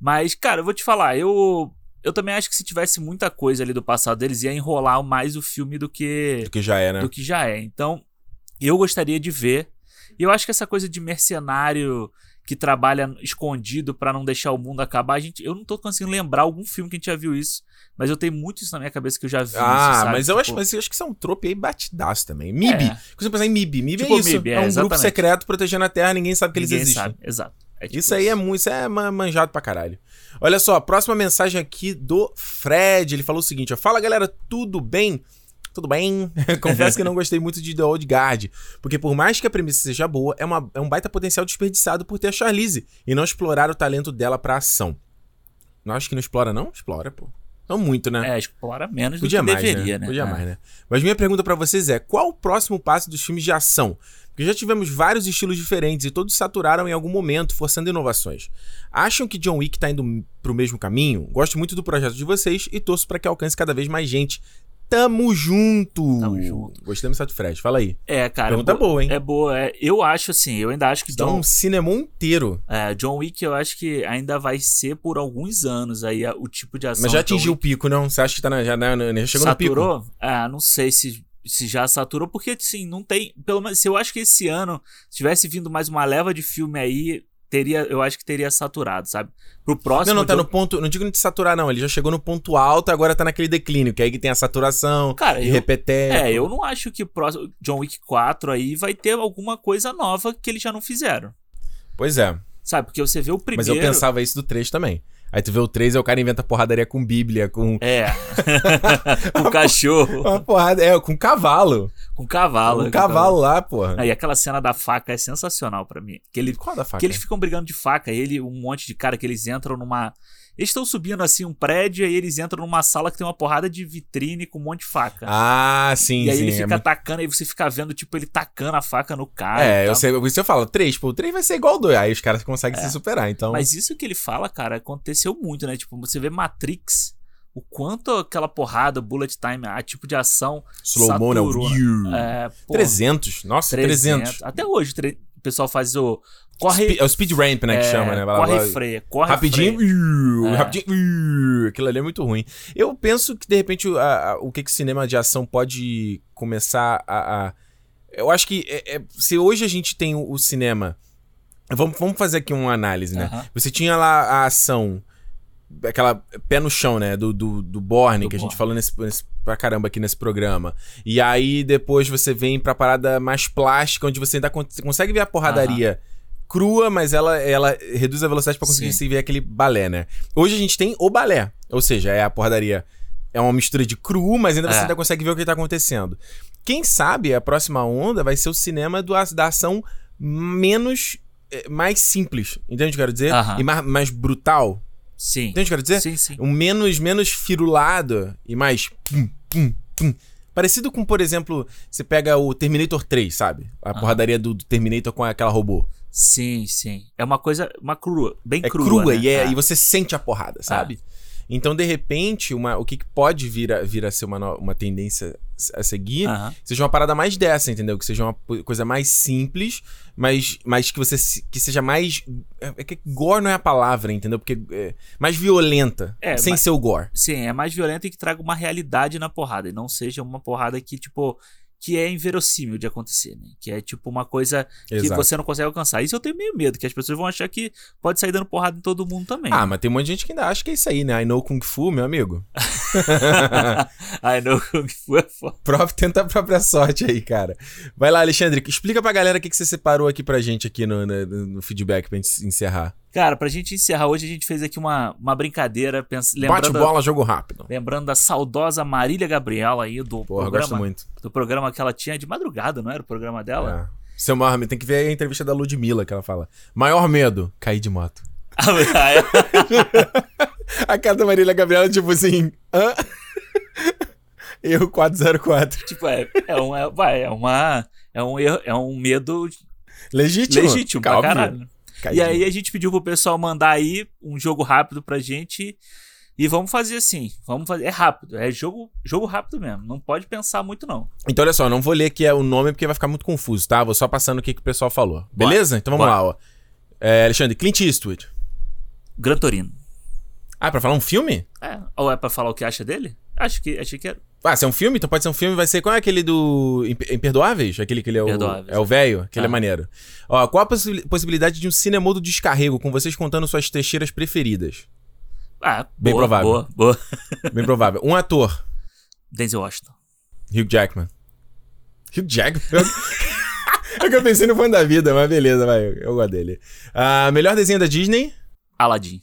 Mas, cara, eu vou te falar, eu. Eu também acho que se tivesse muita coisa ali do passado deles, ia enrolar mais o filme do que. Do que já é, né? do que já é. Então, eu gostaria de ver. E eu acho que essa coisa de mercenário que trabalha escondido pra não deixar o mundo acabar, a gente, eu não tô conseguindo lembrar algum filme que a gente já viu isso, mas eu tenho muito isso na minha cabeça que eu já vi. Ah, isso, sabe? mas eu, acho, Tipo, mas eu acho que isso é um trope aí batidaço também. MIB. É. Quando você pensar em MIB, MIB Tipo é isso. MIB, é, é um grupo exatamente. secreto protegendo a Terra, ninguém sabe que eles ninguém existem. sabe. Exato. É tipo Isso aí é muito, isso é ma- manjado pra caralho. Olha só, próxima mensagem aqui do Fred. Ele falou o seguinte: ó, Fala galera, tudo bem? Tudo bem? *laughs* Confesso que não gostei muito de The Old Guard, porque por mais que a premissa seja boa, é, uma, é um baita potencial desperdiçado por ter a Charlize e não explorar o talento dela pra ação. Não acho que não explora, não? Explora, pô. Não muito, né? É, explora menos Podia do que mais, deveria, né? né? Podia É. mais, né? Mas minha pergunta pra vocês é: qual o próximo passo dos filmes de ação? Porque já tivemos vários estilos diferentes e todos saturaram em algum momento, forçando inovações. Acham que John Wick tá indo pro mesmo caminho? Gosto muito do projeto de vocês e torço pra que alcance cada vez mais gente. Tamo junto! Tamo junto. Gostei do do Fred. Fala aí. É, cara. Pergunta é bo- boa, hein? É boa. é. eu acho assim, eu ainda acho que Dá John, um cinema inteiro. é, John Wick, eu acho que ainda vai ser por alguns anos aí o tipo de ação. Mas já de atingiu o pico, não? Você acha que tá na, já, na, na- já chegou Saturou? no pico? Ah, não sei se, se já saturou, porque assim, não tem. Pelo menos, se eu acho que esse ano, se tivesse vindo mais uma leva de filme aí, teria, eu acho que teria saturado, sabe? Pro próximo. Não, não, tá John- no ponto. Não digo de saturar, não. Ele já chegou no ponto alto, agora tá naquele declínio, que aí que tem a saturação, Cara, e eu- repeteco. É, eu não acho que o próximo John Wick 4 aí vai ter alguma coisa nova que eles já não fizeram. Pois é. Sabe? Porque você vê o Mas primeiro. eu pensava isso do 3 também. Aí tu vê o 3 e o cara inventa porradaria com bíblia, com. É. *laughs* com cachorro, Uma porrada. É, com cavalo. com cavalo. um cavalo lá, porra. Aí aquela cena da faca é sensacional pra mim. Que, ele, Qual da faca? que eles ficam brigando de faca. Ele, um monte de cara que eles entram numa. Eles estão subindo assim um prédio e eles entram numa sala que tem uma porrada de vitrine com um monte de faca. Ah, sim, e aí sim. ele é fica muito- atacando, aí você fica vendo, tipo, ele tacando a faca no cara. e É, eu sei, por isso eu falo, 3, pô, o 3 vai ser igual 2. Aí os caras conseguem se superar, então. É. Mas isso que ele fala, cara, aconteceu muito, né? Tipo, você vê Matrix, o quanto aquela porrada, bullet time, a tipo de ação. Slow mo, não. saturou. Viu. É, pô, 300. Nossa, 300. Até hoje, tre- o pessoal faz o. Corre. Spe- é o speed ramp, né, que é, chama, né? Vai lá, corre e freia. Corre Rapidinho, freia. É. rapidinho, aquilo ali é muito ruim. Eu penso que, de repente, o- a- a- o que que o cinema de ação pode começar a... a- Eu acho que é- é- se hoje a gente tem o, o cinema... Vamos, vamos fazer aqui uma análise, né? Você tinha lá a ação, aquela pé no chão, né? Do, do, do Borne, Do que a gente falou nesse, nesse, pra caramba aqui nesse programa. E aí depois você vem pra parada mais plástica, onde você ainda con- consegue ver a porradaria crua, mas ela, ela reduz a velocidade pra conseguir se ver aquele balé, né? Hoje a gente tem o balé, ou seja, é a porradaria. É uma mistura de cru, mas ainda você É. ainda consegue ver o que tá acontecendo. Quem sabe a próxima onda vai ser o cinema do, da ação menos. eh, mais simples. Entende o que eu quero dizer? Aham. E mais, mais brutal. Sim. Entende o que eu quero dizer? Sim, sim. Um menos, menos firulado e mais. pum, pum, pum. Parecido com, por exemplo, você pega o Terminator 3, sabe? A porradaria do, do Terminator com aquela robô. Sim, sim. É uma coisa. Uma crua. Bem É crua. crua, né? e, é, É. e você sente a porrada, sabe? Então, de repente, uma, o que que pode vir a, vir a ser uma, uma tendência a seguir Aham. seja uma parada mais dessa, entendeu? Que seja uma coisa mais simples, mas, mas que você que seja mais. É é que gore não é a palavra, entendeu? Porque é mais violenta, É, sem mas- ser o gore. Sim, é mais violento e que traga uma realidade na porrada. E não seja uma porrada que, tipo. Que é inverossímil de acontecer, né? Que é tipo uma coisa que Exato. você não consegue alcançar. Isso eu tenho meio medo, que as pessoas vão achar que pode sair dando porrada em todo mundo também. Ah, mas tem um monte de gente que ainda acha que é isso aí, né? I know Kung Fu, meu amigo. *laughs* I know Kung Fu é foda. Prove tenta a própria sorte aí, cara. Vai lá, Alexandre, explica pra galera o que, que você separou aqui pra gente aqui no, no, no feedback pra gente encerrar. Cara, pra gente encerrar hoje, a gente fez aqui uma, uma brincadeira, pens... Bate bola, jogo rápido. lembrando da saudosa Marília Gabriela aí do Porra, programa, gosto muito. do programa que ela tinha de madrugada, não era o programa dela? É. Seu maior medo, tem que ver a entrevista da Ludmilla que ela fala. Maior medo, cair de moto. *laughs* A cara da Marília Gabriela, tipo assim. Hã? *laughs* Erro 404. tipo, é, é, um, é, vai, é uma. É um, erro- é um medo Legítimo. legítimo pra caralho. E aí a gente pediu pro pessoal mandar aí um jogo rápido pra gente. E vamos fazer assim. Vamos fazer. É rápido. É jogo, jogo rápido mesmo. Não pode pensar muito, não. Então, olha só, não vou ler aqui é o nome porque vai ficar muito confuso, tá? Vou só passando o que, que o pessoal falou. Beleza? Então vamos Bora. lá, ó. É, Alexandre, Clint Eastwood. Gran Torino. Ah, pra falar um filme? É. Ou é pra falar o que acha dele? Acho que achei que era. Ah, se é um filme, então pode ser um filme, vai ser. Qual é aquele do. Imp- Imperdoáveis? Aquele que ele é o. É o velho? Aquele é Ah. maneiro. Ó, qual a possi- possibilidade de um cinemodo descarrego com vocês contando suas trecheiras preferidas? Ah, Bem boa, provável. Boa, boa. Bem provável. Um ator. Denzel Washington. Hugh Jackman. Hugh Jackman? *laughs* É que eu pensei no fã da vida, mas beleza, vai. Eu gosto dele. Ah, melhor desenho da Disney? Aladdin.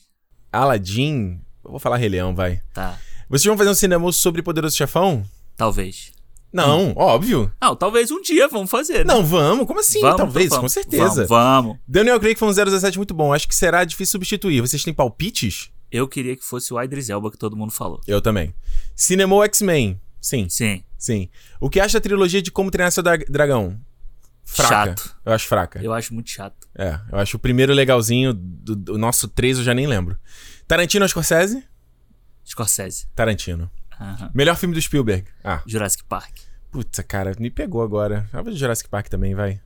Aladdin. Eu vou falar Rei Leão, vai. Tá. Vocês vão fazer um cinema sobre Poderoso Chefão? Talvez. Não, óbvio. Não, talvez um dia vamos fazer, né? Não, vamos. Como assim? Vamos, Talvez, vamos, com certeza. Vamos, vamos. Daniel Craig foi um 017 muito bom. Acho que será difícil substituir. Vocês têm palpites? Eu queria que fosse o Idris Elba que todo mundo falou. Eu também. Cinema X-Men? Sim, Sim. sim. O que acha da trilogia de Como Treinar Seu Dra- Dragão? Fraca. Chato. Eu acho fraca. Eu acho muito chato. É, eu acho o primeiro legalzinho. Do, do nosso 3 eu já nem lembro. Tarantino ou Scorsese? Scorsese. Tarantino. Aham. Melhor filme do Spielberg? Ah, Jurassic Park. putz, cara, me pegou agora. Ah, vou de Jurassic Park também, vai.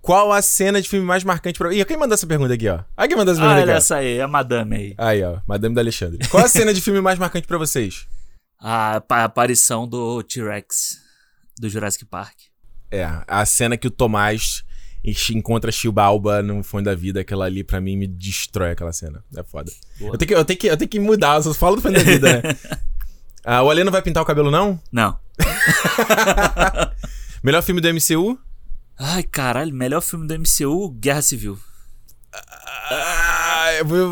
Qual a cena de filme mais marcante pra. Ih, quem mandou essa pergunta aqui, ó? Ah, quem mandou essa Ah, pergunta olha aqui, essa aí, a madame aí. Aí, ó, Madame da Alexandre. Qual a cena de filme mais marcante pra vocês? *laughs* A, pa- aparição do T-Rex do Jurassic Park. É, a cena que o Tomás encontra a Chilbalba no fundo da vida, aquela ali pra mim me destrói aquela cena. É foda. Boa. Eu tenho, que, eu, tenho que, eu tenho que mudar, eu só falo do fundo da vida, né? *laughs* Ah, o Alê não vai pintar o cabelo, não? Não. *laughs* Melhor filme do MCU? Ai, caralho, melhor filme do MCU, Guerra Civil. Ah,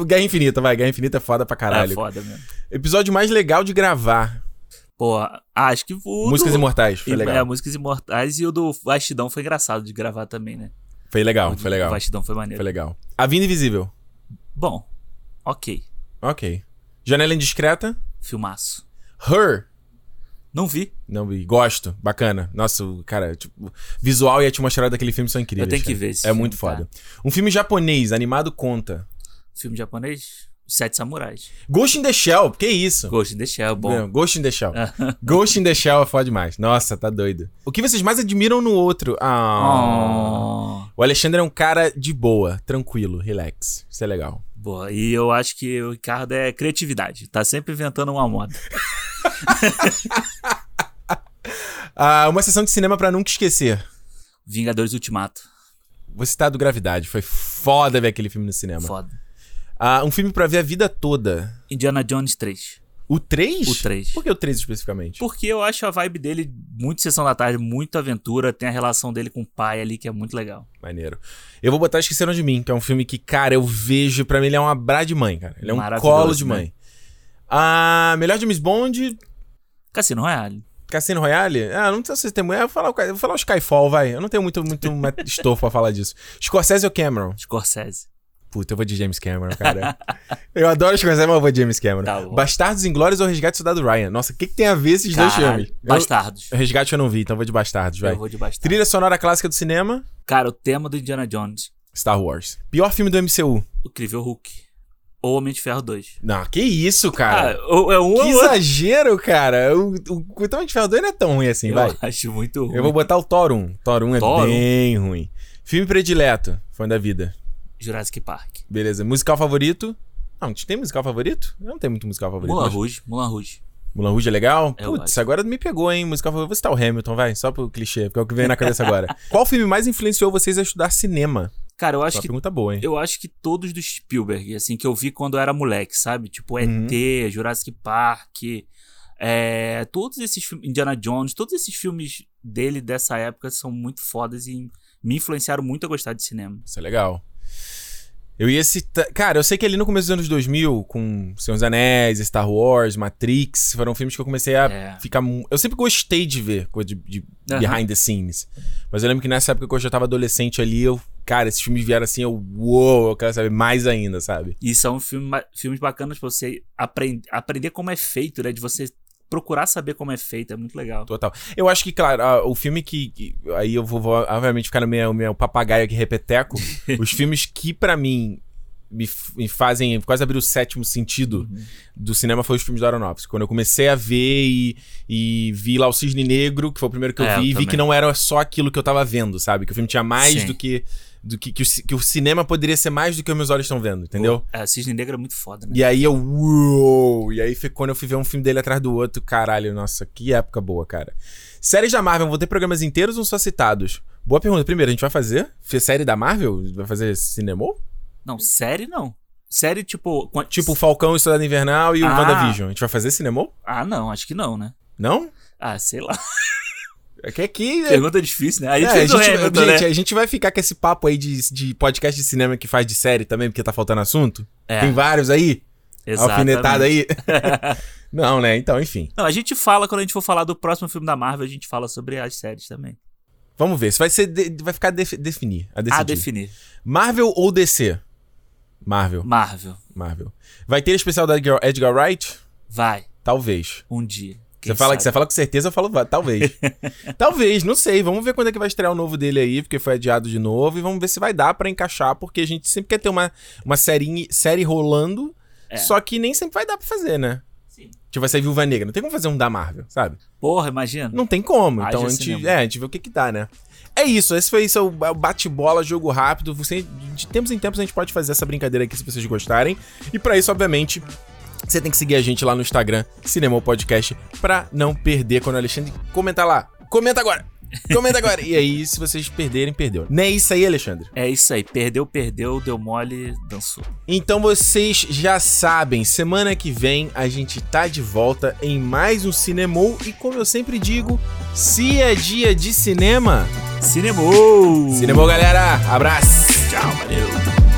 Guerra Infinita, vai. Guerra Infinita é foda pra caralho. É foda mesmo. Episódio mais legal de gravar. Pô, ah, acho que o. Músicas do... Imortais, foi legal. É, Músicas Imortais e o do Vastidão foi engraçado de gravar também, né? Foi legal, O foi legal. O Vastidão foi maneiro. Foi legal. A Vinda Invisível. Bom, ok. Ok. Janela Indiscreta. Filmaço. Her. Não vi. Não vi. Gosto. Bacana. Nossa, cara, tipo, visual e a atmosfera daquele filme são incríveis. Eu tenho que cara. ver esse É filme, muito cara. foda. Um filme japonês, animado, conta. Filme japonês, Sete Samurais. Ghost in the Shell. Que isso? Ghost in the Shell, bom. Não, Ghost in the Shell. *laughs* Ghost in the Shell é foda demais. Nossa, tá doido. O que vocês mais admiram no outro? Ah. Oh. O Alexandre é um cara de boa, tranquilo, relax. Isso é legal. Boa, e eu acho que o Ricardo é criatividade. Tá sempre inventando uma moda. *laughs* Ah, uma sessão de cinema pra nunca esquecer. Vingadores Ultimato. Você tá do Gravidade. Foi foda ver aquele filme no cinema. Foda. Ah, um filme pra ver a vida toda. Indiana Jones 3. O 3? O 3. Por que o 3 especificamente? Porque eu acho a vibe dele muito sessão da tarde, muito aventura. Tem a relação dele com o pai ali que é muito legal. Maneiro. Eu vou botar Esqueceram de Mim, que é um filme que, cara, eu vejo, pra mim ele é um abraço de mãe, cara. Ele é um colo de né? mãe. Ah, melhor James Bond, Cassino Royale. Cassino Royale? Ah, não sei se tem mulher. Eu vou falar, o- eu vou falar o Skyfall, vai. Eu não tenho muito, muito *laughs* estofo pra falar disso. Scorsese ou Cameron? Scorsese. Puta, eu vou de James Cameron, cara. *laughs* eu adoro Scorsese, mas eu vou de James Cameron. Tá. Bastardos Inglórios ou Resgate do Soldado Ryan? Nossa, o que, que tem a ver esses dois Caralho, filmes? Eu- Bastardos. Resgate eu não vi, então eu vou de Bastardos, vai. Eu vou de Bastardos. Trilha sonora clássica do cinema? Cara, o tema do Indiana Jones. Star Wars. Pior filme do MCU? O Incrível Hulk. Ou Homem de Ferro 2. Não, que isso, cara. Ah, é um que outro. exagero, cara. O, o, o Tom de Ferro 2 não é tão ruim assim, Eu vai. acho muito ruim. Eu vou botar o Thor 1. Thor 1 é Thor 1? bem ruim. Filme predileto, fã da vida. Jurassic Park. Beleza. Musical favorito? Não, a gente tem musical favorito? Eu não tenho muito musical favorito. Mulan mas- Rouge. Mulan Rouge. Mulan Rouge é legal? Eu Putz, agora me pegou, hein? Musical favorito. Vou citar o Hamilton, vai. Só pro clichê, porque é o que vem na cabeça *laughs* agora. Qual filme mais influenciou vocês a estudar cinema? Cara, eu acho que pergunta boa, hein? Eu acho que todos do Spielberg, assim, que eu vi quando eu era moleque, sabe? Tipo, Uhum. ET, Jurassic Park, é, todos esses filmes, Indiana Jones, todos esses filmes dele dessa época são muito fodas e me influenciaram muito a gostar de cinema. Isso é legal. Eu ia citar. Cara, eu sei que ali no começo dos anos 2000, com Senhor dos Anéis, Star Wars, Matrix, foram filmes que eu comecei a É. ficar. Eu sempre gostei de ver coisa de, de Aham. behind the scenes. Mas eu lembro que nessa época que eu já tava adolescente ali, eu. Cara, esses filmes vieram assim, eu. Uou, eu quero saber mais ainda, sabe? E são filme, filmes bacanas pra você aprend, aprender como é feito, né? De você procurar saber como é feito, é muito legal. Total. Eu acho que, claro, a- o filme que, que- Aí eu vou, vou, obviamente, ficar no meu, meu papagaio aqui repeteco. *laughs* os filmes que, pra mim, me, me fazem quase abrir o sétimo sentido Uhum. do cinema foi os filmes do Aronofsky. Quando eu comecei a ver e, e vi lá o Cisne Negro, que foi o primeiro que eu É, eu vi, vi também. que não era só aquilo que eu tava vendo, sabe? Que o filme tinha mais Sim. do que. Do que, que, o, que o cinema poderia ser mais do que os meus olhos estão vendo, entendeu? É, Cisne Negro é muito foda, né? E aí eu, uou! E aí foi quando eu fui ver um filme dele atrás do outro, caralho, nossa, que época boa, cara. Séries da Marvel, vão ter programas inteiros ou só citados? Boa pergunta. Primeiro, a gente vai fazer? Série da Marvel? Vai fazer cinema? Não, série não. Série, tipo. Tipo o Falcão, o Soldado Invernal e o Ah. WandaVision. A gente vai fazer cinema? Ah, não, acho que não, né? Não? Ah, sei lá. *laughs* É que aqui. Pergunta difícil, né? A gente É, a, gente, Hamilton, gente, né? a gente vai ficar com esse papo aí de, de podcast de cinema que faz de série também, porque tá faltando assunto. É. Tem vários aí. Exatamente. Alfinetada aí. *laughs* Não, né? Então, enfim. Não, a gente fala, quando a gente for falar do próximo filme da Marvel, a gente fala sobre as séries também. Vamos ver. Isso vai ser. de- vai ficar defi- definir. A decidir. A definir. Marvel ou DC? Marvel. Marvel. Marvel. Vai ter especial da Edgar, Edgar Wright? Vai. Talvez. Um dia. Você Quem fala, que, você sabe? fala com certeza, eu falo talvez. *laughs* talvez, não sei. Vamos ver quando é que vai estrear o novo dele aí, porque foi adiado de novo. E vamos ver se vai dar pra encaixar, porque a gente sempre quer ter uma, uma série, série rolando, É. só que nem sempre vai dar pra fazer, né? Sim. Tipo, vai sair Viúva Negra. Não tem como fazer um da Marvel, sabe? Porra, imagina. Não tem como. Haja Então a gente, é, a gente vê o que que dá, né? É isso, esse foi isso, o bate-bola, jogo rápido. Você, de tempos em tempos a gente pode fazer essa brincadeira aqui se vocês gostarem. E pra isso, obviamente, você tem que seguir a gente lá no Instagram, Cinema Podcast, pra não perder quando o Alexandre comentar lá. Comenta agora! Comenta agora! e aí, se vocês perderem, perdeu. Não é isso aí, Alexandre? É isso aí. Perdeu, perdeu, deu mole, dançou. Então vocês já sabem, semana que vem a gente tá de volta em mais um Cinemou. E como eu sempre digo, se é dia de cinema, Cinemou! Cinemou, galera! Abraço! Tchau, valeu!